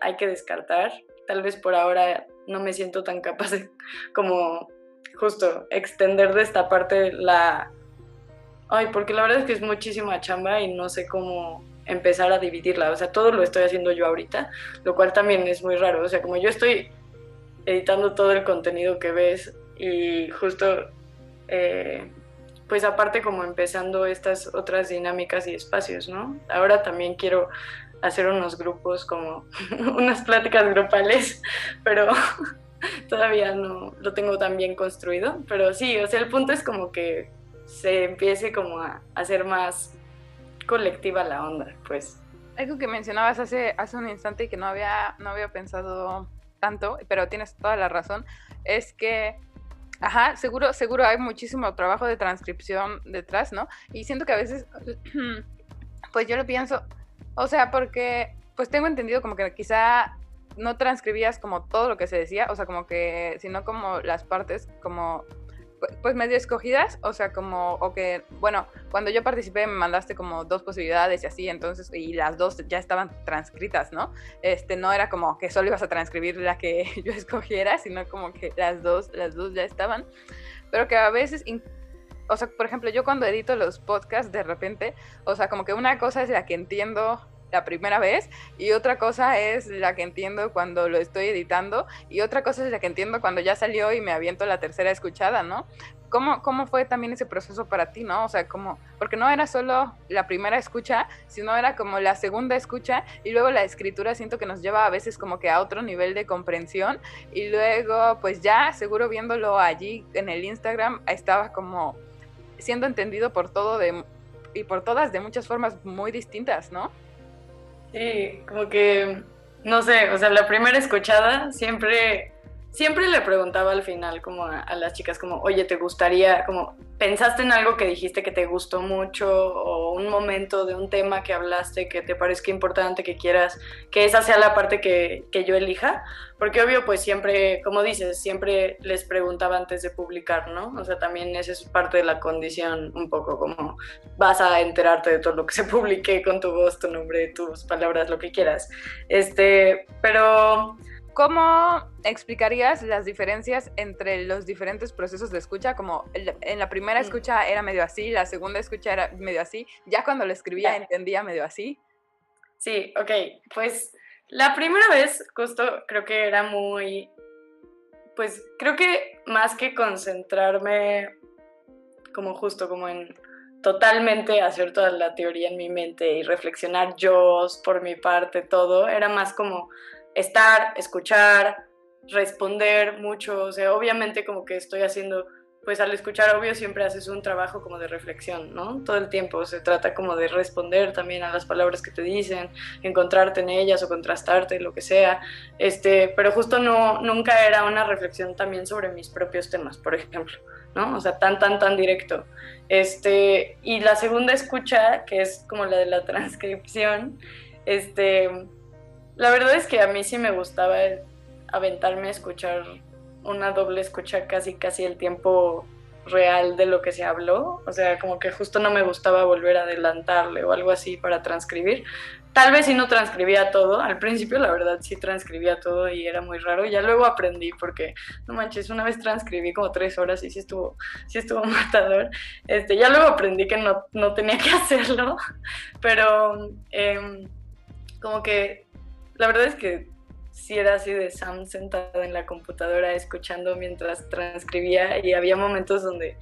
hay que descartar. Tal vez por ahora no me siento tan capaz de como justo extender de esta parte la... Ay, porque la verdad es que es muchísima chamba y no sé cómo empezar a dividirla. O sea, todo lo estoy haciendo yo ahorita, lo cual también es muy raro. O sea, como yo estoy editando todo el contenido que ves y justo, eh, pues aparte como empezando estas otras dinámicas y espacios, ¿no? Ahora también quiero hacer unos grupos como unas pláticas grupales, pero todavía no lo tengo tan bien construido. Pero sí, o sea, el punto es como que se empiece como a hacer más colectiva la onda, pues. Algo que mencionabas hace, hace un instante y que no había, no había pensado tanto, pero tienes toda la razón, es que, ajá, seguro, seguro hay muchísimo trabajo de transcripción detrás, ¿no? Y siento que a veces, pues yo lo pienso, o sea, porque, pues tengo entendido como que quizá no transcribías como todo lo que se decía, o sea, como que, sino como las partes, como pues medio escogidas, o sea, como, o que, bueno, cuando yo participé me mandaste como dos posibilidades y así, entonces, y las dos ya estaban transcritas, ¿no? Este, no era como que solo ibas a transcribir la que yo escogiera, sino como que las dos, las dos ya estaban, pero que a veces, o sea, por ejemplo, yo cuando edito los podcasts, de repente, o sea, como que una cosa es la que entiendo la primera vez y otra cosa es la que entiendo cuando lo estoy editando y otra cosa es la que entiendo cuando ya salió y me aviento la tercera escuchada, ¿no? ¿Cómo, ¿Cómo fue también ese proceso para ti, no? O sea, como, porque no era solo la primera escucha, sino era como la segunda escucha y luego la escritura siento que nos lleva a veces como que a otro nivel de comprensión y luego pues ya seguro viéndolo allí en el Instagram estaba como siendo entendido por todo de, y por todas de muchas formas muy distintas, ¿no? Sí, como que, no sé, o sea, la primera escuchada siempre, siempre le preguntaba al final como a, las chicas como, oye, ¿te gustaría, como, pensaste en algo que dijiste que te gustó mucho o un momento de un tema que hablaste que te parezca importante, que quieras que esa sea la parte que, que yo elija? Porque obvio, pues siempre, como dices, siempre les preguntaba antes de publicar, ¿no? O sea, también esa es parte de la condición, un poco como vas a enterarte de todo lo que se publique con tu voz, tu nombre, tus palabras, lo que quieras. Este, pero ¿Cómo explicarías las diferencias entre los diferentes procesos de escucha? Como en la primera mm. escucha era medio así, la segunda escucha era medio así, ya cuando lo escribía entendía medio así. Sí, ok, pues la primera vez justo creo que era muy, pues creo que más que concentrarme como justo como en totalmente hacer toda la teoría en mi mente y reflexionar yo por mi parte, todo, era más como estar, escuchar, responder mucho, o sea, obviamente como que estoy haciendo, pues al escuchar obvio siempre haces un trabajo como de reflexión, ¿no? Todo el tiempo se trata como de responder también a las palabras que te dicen, encontrarte en ellas o contrastarte, lo que sea, este, pero justo no, nunca era una reflexión también sobre mis propios temas, por ejemplo, ¿no? O sea, tan, tan, tan directo. Este, y la segunda escucha, que es como la de la transcripción, este, la verdad es que a mí sí me gustaba aventarme a escuchar una doble escucha casi casi el tiempo real de lo que se habló, o sea, como que justo no me gustaba volver a adelantarle o algo así para transcribir. Tal vez si no transcribía todo, al principio la verdad sí transcribía todo y era muy raro, ya luego aprendí porque, no manches, una vez transcribí como tres horas y sí estuvo, sí estuvo matador, este, ya luego aprendí que no, no tenía que hacerlo, pero em, como que la verdad es que sí era así de Sam sentado en la computadora escuchando mientras transcribía y había momentos donde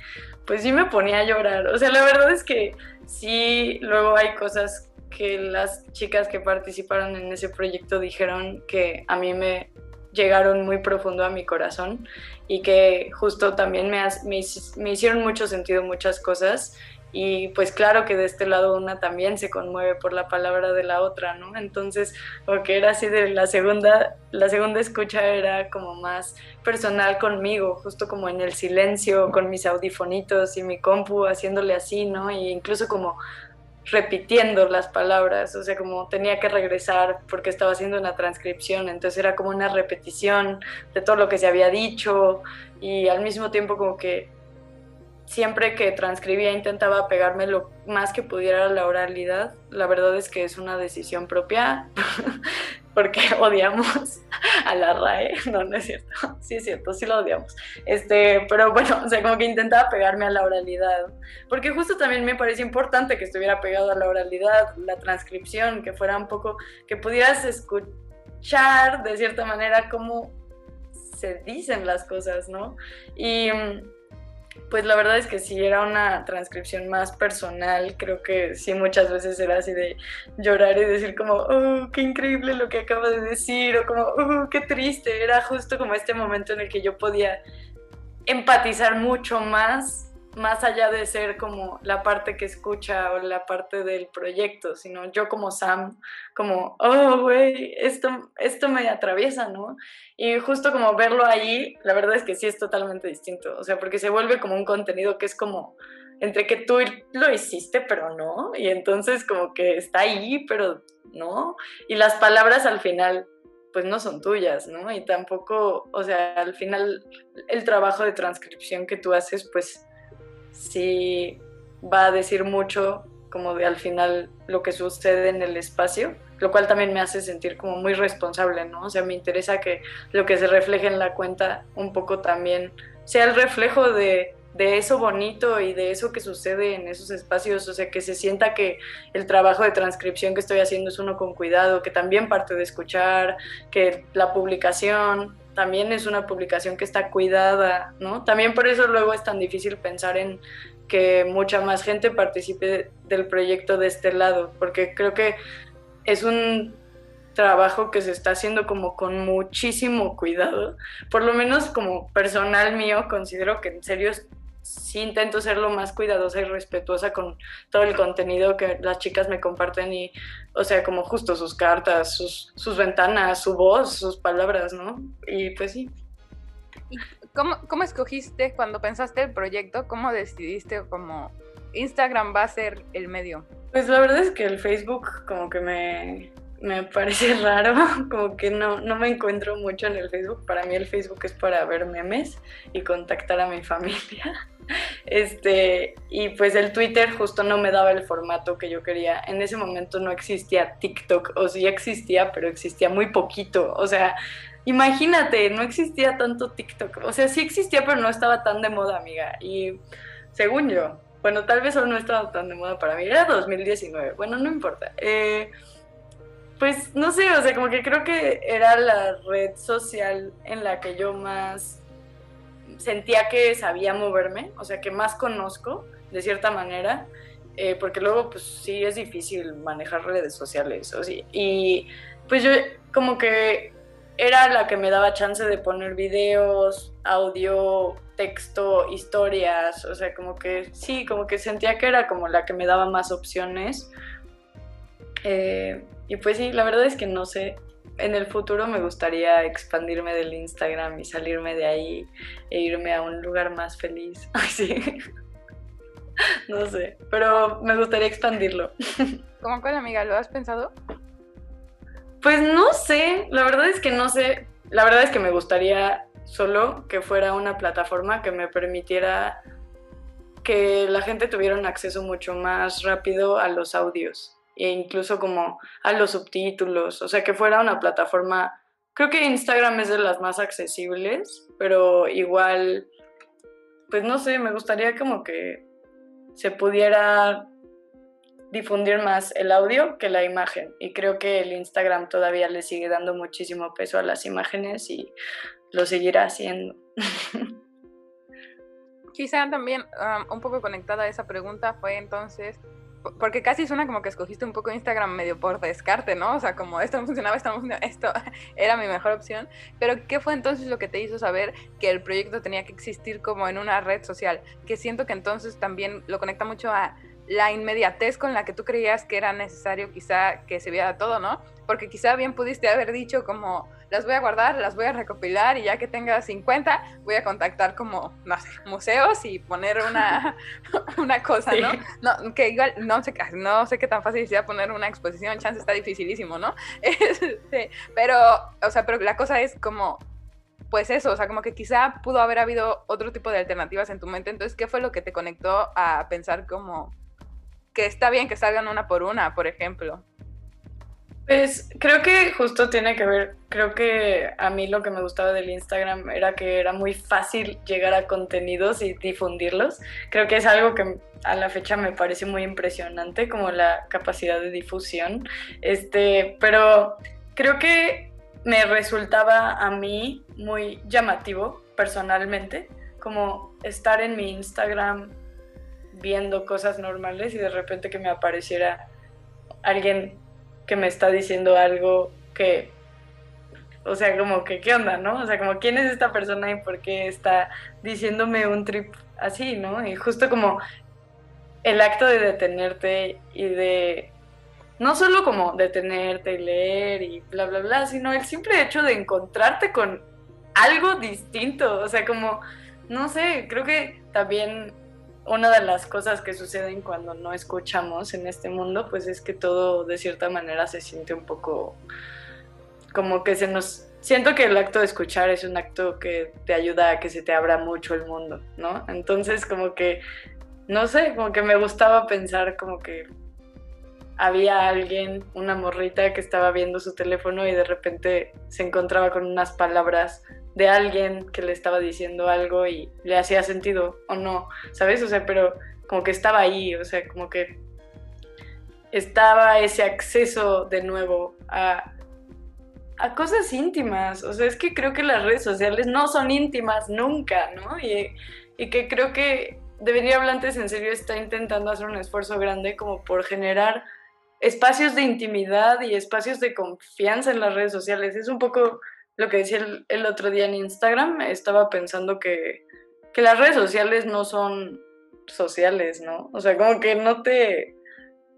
pues sí me ponía a llorar. O sea, la verdad es que sí, luego hay cosas que las chicas que participaron en ese proyecto dijeron que a mí me llegaron muy profundo a mi corazón y que justo también me, me, me hicieron mucho sentido muchas cosas y pues claro que de este lado una también se conmueve por la palabra de la otra, ¿no? Entonces, porque era así de la segunda, la segunda escucha era como más personal conmigo, justo como en el silencio, con mis audifonitos y mi compu haciéndole así, ¿no? Y incluso como repitiendo las palabras, o sea, como tenía que regresar porque estaba haciendo una transcripción, entonces era como una repetición de todo lo que se había dicho y al mismo tiempo como que siempre que transcribía intentaba pegarme lo más que pudiera a la oralidad. La verdad es que es una decisión propia, porque odiamos a la RAE. No, no es cierto. Sí es cierto, sí lo odiamos. Este, pero bueno, como que intentaba pegarme a la oralidad, porque justo también me parece importante que estuviera pegado a la oralidad, la transcripción, que fuera un poco, que pudieras escuchar de cierta manera cómo se dicen las cosas, ¿no? Y pues la verdad es que si era una transcripción más personal, creo que sí muchas veces era así de llorar y decir como, oh, qué increíble lo que acaba de decir, o como, oh, qué triste. Era justo como este momento en el que yo podía empatizar mucho más más allá de ser como la parte que escucha o la parte del proyecto, sino yo como Sam, como, oh, güey, esto, esto me atraviesa, ¿no? Y justo como verlo ahí, la verdad es que sí es totalmente distinto, o sea, porque se vuelve como un contenido que es como entre que tú lo hiciste, pero no, y entonces como que está ahí, pero no, y las palabras al final pues no son tuyas, ¿no? Y tampoco, o sea, al final el trabajo de transcripción que tú haces, pues sí va a decir mucho como de al final lo que sucede en el espacio, lo cual también me hace sentir como muy responsable, ¿no? O sea, me interesa que lo que se refleje en la cuenta un poco también sea el reflejo de, de eso bonito y de eso que sucede en esos espacios, o sea, que se sienta que el trabajo de transcripción que estoy haciendo es uno con cuidado, que también parte de escuchar, que la publicación también es una publicación que está cuidada, ¿no? También por eso luego es tan difícil pensar en que mucha más gente participe del proyecto de este lado, porque creo que es un trabajo que se está haciendo como con muchísimo cuidado, por lo menos como personal mío considero que en serio sí intento ser lo más cuidadosa y respetuosa con todo el contenido que las chicas me comparten y, o sea, como justo sus cartas, sus, sus ventanas, su voz, sus palabras, ¿no? Y pues sí. cómo, cómo escogiste cuando pensaste el proyecto? ¿Cómo decidiste como Instagram va a ser el medio? Pues la verdad es que el Facebook como que me, me parece raro, como que no, no me encuentro mucho en el Facebook. Para mí el Facebook es para ver memes y contactar a mi familia. Este, y pues el Twitter justo no me daba el formato que yo quería. En ese momento no existía TikTok, o sí existía, pero existía muy poquito. O sea, imagínate, no existía tanto TikTok. O sea, sí existía, pero no estaba tan de moda, amiga. Y según yo, bueno, tal vez aún no estaba tan de moda para mí. Era 2019. Bueno, no importa. Eh, pues no sé, o sea, como que creo que era la red social en la que yo más sentía que sabía moverme, o sea, que más conozco de cierta manera, eh, porque luego pues sí es difícil manejar redes sociales, sí, y pues yo como que era la que me daba chance de poner videos, audio, texto, historias, o sea, como que sí, como que sentía que era como la que me daba más opciones. Eh, y pues sí, la verdad es que no sé, en el futuro me gustaría expandirme del Instagram y salirme de ahí e irme a un lugar más feliz. Ay, sí. No sé, pero me gustaría expandirlo. ¿Cómo cuál, amiga? ¿Lo has pensado? Pues no sé, la verdad es que no sé. La verdad es que me gustaría solo que fuera una plataforma que me permitiera que la gente tuviera un acceso mucho más rápido a los audios e incluso como a los subtítulos, o sea, que fuera una plataforma, creo que Instagram es de las más accesibles, pero igual, pues no sé, me gustaría como que se pudiera difundir más el audio que la imagen y creo que el Instagram todavía le sigue dando muchísimo peso a las imágenes y lo seguirá haciendo. Quizá también um, un poco conectada a esa pregunta fue entonces porque casi suena como que escogiste un poco Instagram medio por descarte, ¿no? O sea, como esto no funcionaba, esto funcionaba, esto era mi mejor opción. Pero ¿qué fue entonces lo que te hizo saber que el proyecto tenía que existir como en una red social? Que siento que entonces también lo conecta mucho a la inmediatez con la que tú creías que era necesario quizá que se viera todo, ¿no? Porque quizá bien pudiste haber dicho como las voy a guardar, las voy a recopilar y ya que tenga 50 voy a contactar como, no sé, museos y poner una, una cosa, ¿no? ¿no? Que igual no sé, no sé qué tan fácil sea poner una exposición, chance está dificilísimo, ¿no? Este, pero, o sea, pero la cosa es como pues eso, o sea, como que quizá pudo haber habido otro tipo de alternativas en tu mente. Entonces, ¿qué fue lo que te conectó a pensar como que está bien que salgan una por una, por ejemplo? Pues creo que justo tiene que ver, creo que a mí lo que me gustaba del Instagram era que era muy fácil llegar a contenidos y difundirlos. Creo que es algo que a la fecha me parece muy impresionante, como la capacidad de difusión. Este, pero creo que me resultaba a mí muy llamativo personalmente, como estar en mi Instagram viendo cosas normales y de repente que me apareciera alguien que me está diciendo algo que, o sea, como que, ¿qué onda, no? O sea, como, ¿quién es esta persona y por qué está diciéndome un trip así, no? Y justo como el acto de detenerte y de, no solo como detenerte y leer y bla, bla, bla, sino el simple hecho de encontrarte con algo distinto, o sea, como, no sé, creo que también una de las cosas que suceden cuando no escuchamos en este mundo, pues es que todo de cierta manera se siente un poco como que se nos... Siento que el acto de escuchar es un acto que te ayuda a que se te abra mucho el mundo, ¿no? Entonces como que, no sé, como que me gustaba pensar como que había alguien, una morrita que estaba viendo su teléfono y de repente se encontraba con unas palabras de alguien que le estaba diciendo algo y le hacía sentido o no, ¿sabes? O sea, pero como que estaba ahí, o sea, como que estaba ese acceso de nuevo a, a cosas íntimas. O sea, es que creo que las redes sociales no son íntimas nunca, ¿no? Y, y que creo que Debería Hablantes en serio está intentando hacer un esfuerzo grande como por generar espacios de intimidad y espacios de confianza en las redes sociales. Es un poco lo que decía el, otro día en Instagram, estaba pensando que, que, las redes sociales no son sociales, ¿no? O sea, como que no te,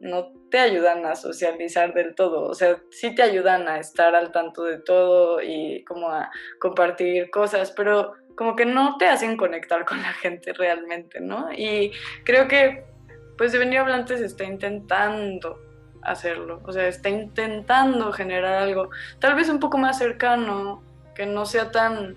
no te ayudan a socializar del todo, o sea, sí te ayudan a estar al tanto de todo y como a compartir cosas, pero como que no te hacen conectar con la gente realmente, ¿no? Y creo que, pues, de venir Hablantes está intentando hacerlo. O sea, está intentando generar algo tal vez un poco más cercano, que no sea tan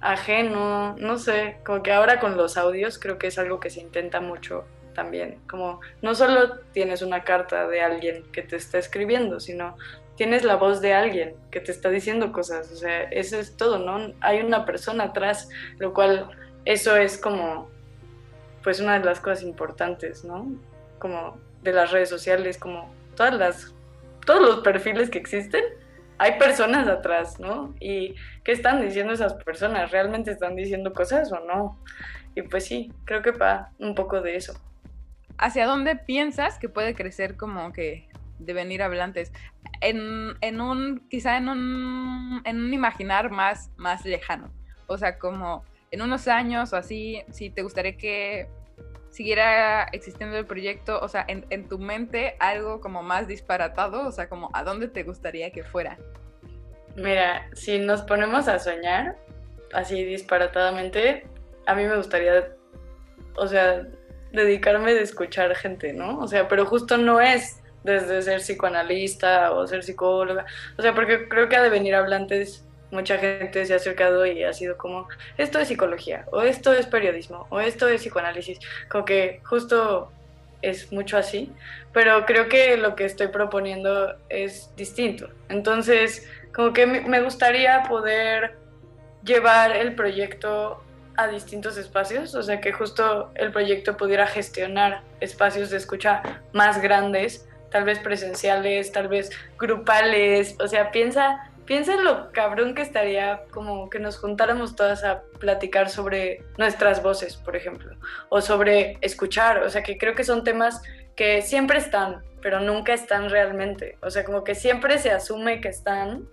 ajeno, no sé, como que ahora con los audios creo que es algo que se intenta mucho también, como no solo tienes una carta de alguien que te está escribiendo, sino tienes la voz de alguien que te está diciendo cosas, o sea, eso es todo, ¿no? Hay una persona atrás, lo cual eso es como, pues una de las cosas importantes, ¿no? Como de las redes sociales, como todas las, todos los perfiles que existen, hay personas atrás, ¿no? Y qué están diciendo esas personas, ¿realmente están diciendo cosas o no? Y pues sí, creo que va un poco de eso. ¿Hacia dónde piensas que puede crecer como que devenir hablantes? En, en un, quizá en un, en un imaginar más, más lejano. O sea, como en unos años o así, si te gustaría que siguiera existiendo el proyecto, o sea, en, en, tu mente algo como más disparatado, o sea, como a dónde te gustaría que fuera. Mira, si nos ponemos a soñar así disparatadamente, a mí me gustaría, o sea, dedicarme de escuchar gente, ¿no? O sea, pero justo no es desde ser psicoanalista o ser psicóloga, o sea, porque creo que ha de venir hablantes, mucha gente se ha acercado y ha sido como, esto es psicología, o esto es periodismo, o esto es psicoanálisis, como que justo es mucho así, pero creo que lo que estoy proponiendo es distinto. Entonces, como que me gustaría poder llevar el proyecto a distintos espacios, o sea que justo el proyecto pudiera gestionar espacios de escucha más grandes, tal vez presenciales, tal vez grupales, o sea, piensa, piensa en lo cabrón que estaría como que nos juntáramos todas a platicar sobre nuestras voces, por ejemplo, o sobre escuchar, o sea que creo que son temas que siempre están, pero nunca están realmente, o sea, como que siempre se asume que están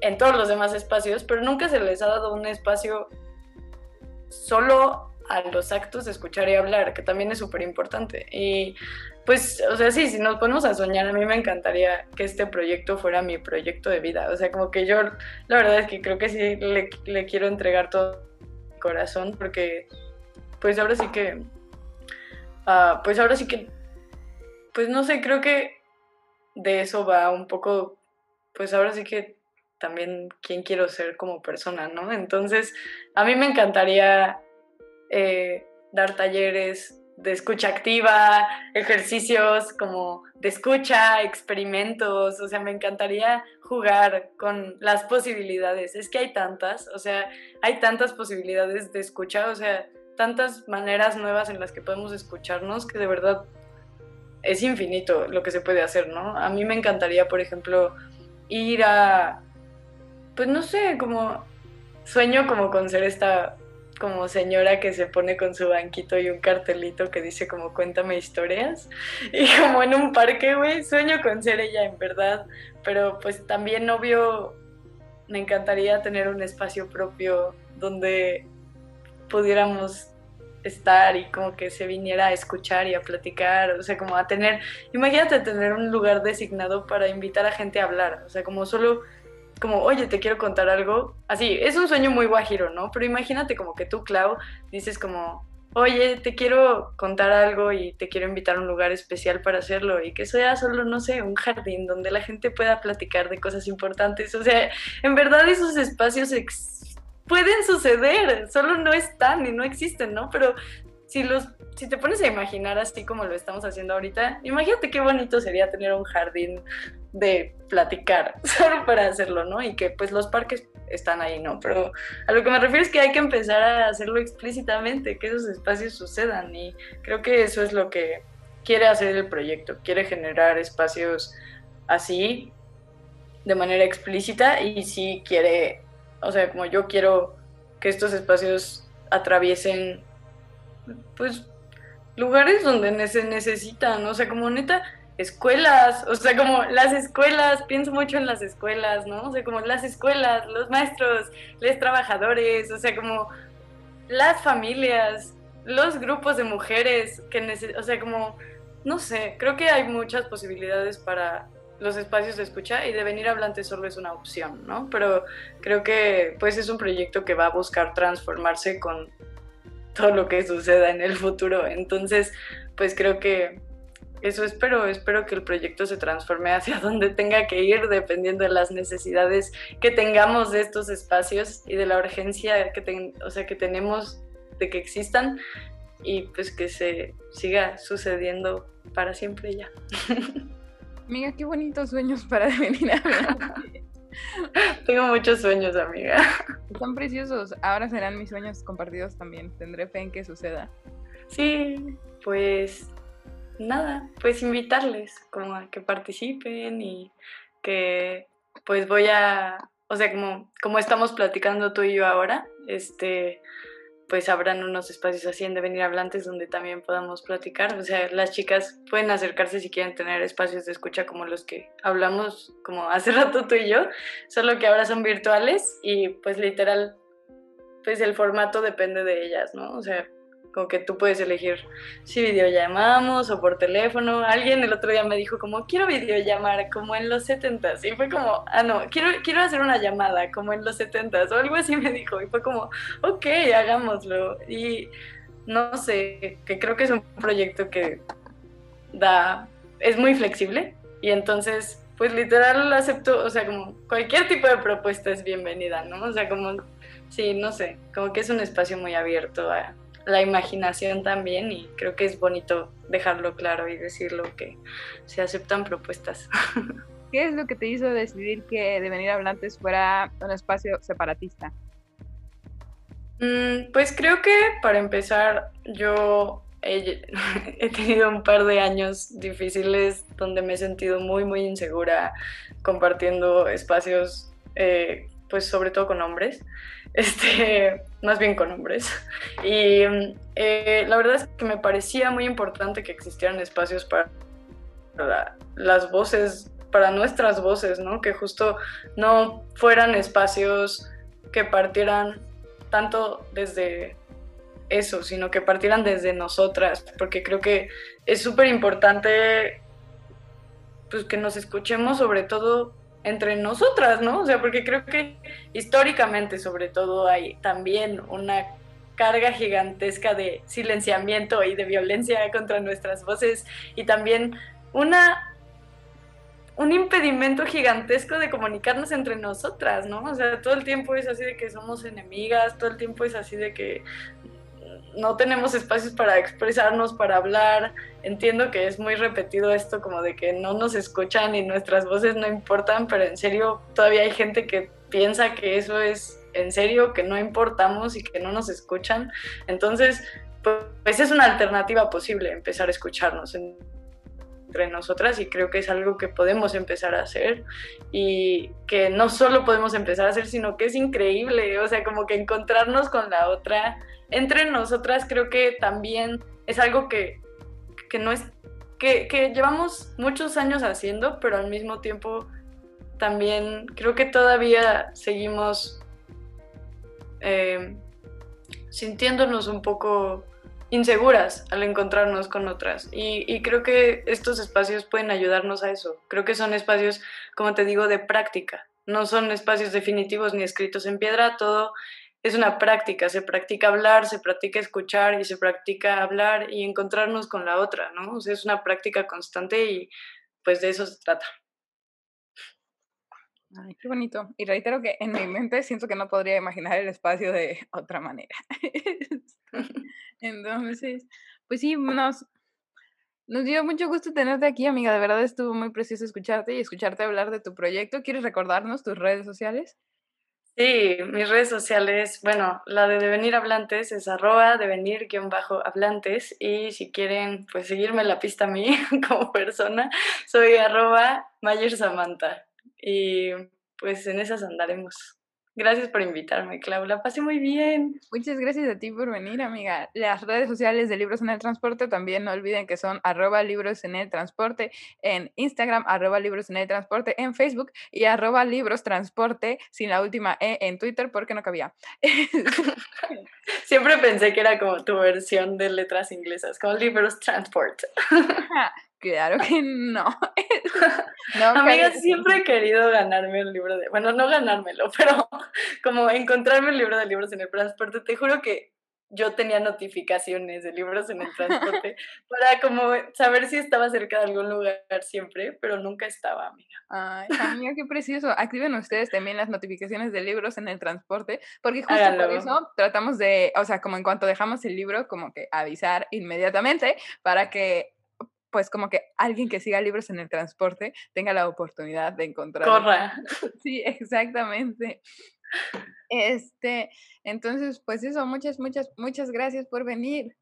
en todos los demás espacios, pero nunca se les ha dado un espacio solo a los actos de escuchar y hablar, que también es súper importante. Y pues, o sea, sí, si nos ponemos a soñar, a mí me encantaría que este proyecto fuera mi proyecto de vida. O sea, como que yo, la verdad es que creo que sí le, quiero entregar todo mi corazón, porque pues ahora sí que, uh, pues ahora sí que, pues no sé, creo que de eso va un poco, pues ahora sí que también quién quiero ser como persona, ¿no? Entonces, a mí me encantaría eh, dar talleres de escucha activa, ejercicios como de escucha, experimentos, o sea, me encantaría jugar con las posibilidades. Es que hay tantas, o sea, hay tantas posibilidades de escucha, o sea, tantas maneras nuevas en las que podemos escucharnos que de verdad es infinito lo que se puede hacer, ¿no? A mí me encantaría, por ejemplo, ir a pues no sé, como sueño como con ser esta como señora que se pone con su banquito y un cartelito que dice como cuéntame historias y como en un parque, güey, sueño con ser ella en verdad, pero pues también obvio me encantaría tener un espacio propio donde pudiéramos estar y como que se viniera a escuchar y a platicar, o sea, como a tener, imagínate tener un lugar designado para invitar a gente a hablar, o sea, como solo como, oye, te quiero contar algo. Así, es un sueño muy guajiro, ¿no? Pero imagínate como que tú, Clau, dices como, oye, te quiero contar algo y te quiero invitar a un lugar especial para hacerlo y que sea solo, no sé, un jardín donde la gente pueda platicar de cosas importantes. O sea, en verdad esos espacios pueden suceder, solo no están y no existen, ¿no? Pero si los si te pones a imaginar así como lo estamos haciendo ahorita, imagínate qué bonito sería tener un jardín de platicar, solo para hacerlo, ¿no? Y que pues los parques están ahí, ¿no? Pero a lo que me refiero es que hay que empezar a hacerlo explícitamente, que esos espacios sucedan y creo que eso es lo que quiere hacer el proyecto, quiere generar espacios así de manera explícita y sí quiere, o sea, como yo quiero que estos espacios atraviesen pues lugares donde se necesitan, o sea, como neta, escuelas, o sea, como las escuelas, pienso mucho en las escuelas, ¿no? O sea, como las escuelas, los maestros, los trabajadores, o sea, como las familias, los grupos de mujeres que o sea, como, no sé, creo que hay muchas posibilidades para los espacios de escucha y de venir hablante solo es una opción, ¿no? Pero creo que pues es un proyecto que va a buscar transformarse con todo lo que suceda en el futuro. Entonces, pues creo que eso espero, espero que el proyecto se transforme hacia donde tenga que ir, dependiendo de las necesidades que tengamos de estos espacios y de la urgencia que, o sea, que tenemos de que existan y pues que se siga sucediendo para siempre ya. Amiga, qué bonitos sueños para venir a hablar. Tengo muchos sueños, amiga. Están preciosos. Ahora serán mis sueños compartidos también. Tendré fe en que suceda. Sí, pues nada, pues invitarles como a que participen y que pues voy a, o sea, como, como estamos platicando tú y yo ahora, este, pues habrán unos espacios así en Devenir Hablantes donde también podamos platicar. O sea, las chicas pueden acercarse si quieren tener espacios de escucha como los que hablamos como hace rato tú y yo, solo que ahora son virtuales y pues literal, pues el formato depende de ellas, ¿no? O sea, como que tú puedes elegir si videollamamos o por teléfono. Alguien el otro día me dijo como, quiero videollamar como en los 70 Y fue como, ah, no, quiero, quiero hacer una llamada como en los 70 o algo así me dijo. Y fue como, ok, hagámoslo. Y no sé, que creo que es un proyecto que da, es muy flexible. Y entonces, pues literal acepto, o sea, como cualquier tipo de propuesta es bienvenida, ¿no? O sea, como, sí, no sé, como que es un espacio muy abierto a la imaginación también y creo que es bonito dejarlo claro y decirlo que se aceptan propuestas. ¿Qué es lo que te hizo decidir que Devenir Hablantes fuera un espacio separatista? Mm, pues creo que para empezar yo he, tenido un par de años difíciles donde me he sentido muy muy insegura compartiendo espacios eh, pues sobre todo con hombres este, más bien con hombres. Y eh, la verdad es que me parecía muy importante que existieran espacios para, las voces, para nuestras voces, ¿no? Que justo no fueran espacios que partieran tanto desde eso, sino que partieran desde nosotras, porque creo que es súper importante pues que nos escuchemos sobre todo entre nosotras, ¿no? O sea, porque creo que históricamente sobre todo hay también una carga gigantesca de silenciamiento y de violencia contra nuestras voces y también una un impedimento gigantesco de comunicarnos entre nosotras, ¿no? O sea, todo el tiempo es así de que somos enemigas, todo el tiempo es así de que no tenemos espacios para expresarnos, para hablar. Entiendo que es muy repetido esto como de que no nos escuchan y nuestras voces no importan, pero en serio todavía hay gente que piensa que eso es en serio, que no importamos y que no nos escuchan. Entonces, pues es una alternativa posible empezar a escucharnos entre nosotras y creo que es algo que podemos empezar a hacer y que no solo podemos empezar a hacer, sino que es increíble, o sea, como que encontrarnos con la otra entre nosotras creo que también es algo que, no es, que, llevamos muchos años haciendo, pero al mismo tiempo también creo que todavía seguimos eh, sintiéndonos un poco inseguras al encontrarnos con otras. Y, y, creo que estos espacios pueden ayudarnos a eso. Creo que son espacios, como te digo, de práctica. No son espacios definitivos ni escritos en piedra, todo es una práctica, se practica hablar, se practica escuchar y se practica hablar y encontrarnos con la otra, ¿no? O sea, es una práctica constante y pues de eso se trata. Ay, qué bonito. Y reitero que en mi mente siento que no podría imaginar el espacio de otra manera. Entonces, pues sí, nos, nos dio mucho gusto tenerte aquí, amiga. De verdad estuvo muy precioso escucharte y escucharte hablar de tu proyecto. ¿Quieres recordarnos tus redes sociales? Sí, mis redes sociales, bueno, la de Devenir Hablantes es arroba devenir-hablantes y si quieren pues seguirme la pista a mí como persona, soy arroba Mayer Samantha y pues en esas andaremos. Gracias por invitarme, Clau. La pasé muy bien. Muchas gracias a ti por venir, amiga. Las redes sociales de Libros en el Transporte también no olviden que son arroba libros en el transporte en Instagram, arroba libros en el transporte en Facebook y arroba libros transporte sin la última E en Twitter porque no cabía. Siempre pensé que era como tu versión de letras inglesas, como libros transport. Claro que no. no Amiga, siempre he querido ganarme un libro de, bueno, no ganármelo, pero como encontrarme un libro de libros en el transporte. Te juro que yo tenía notificaciones de libros en el transporte para como saber si estaba cerca de algún lugar siempre, pero nunca estaba, amiga. Ay, amiga, qué precioso. Activen ustedes también las notificaciones de libros en el transporte, porque justo por eso tratamos de, o sea, como en cuanto dejamos el libro, como que avisar inmediatamente para que pues como que alguien que siga libros en el transporte tenga la oportunidad de encontrar. Corra. Sí, exactamente. Este, entonces, pues eso, muchas, muchas, muchas gracias por venir.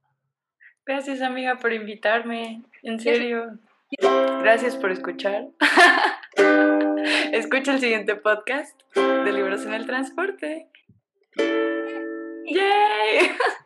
Gracias, amiga, por invitarme. En serio. Gracias por escuchar. Escucha el siguiente podcast de Libros en el Transporte. ¡Yay!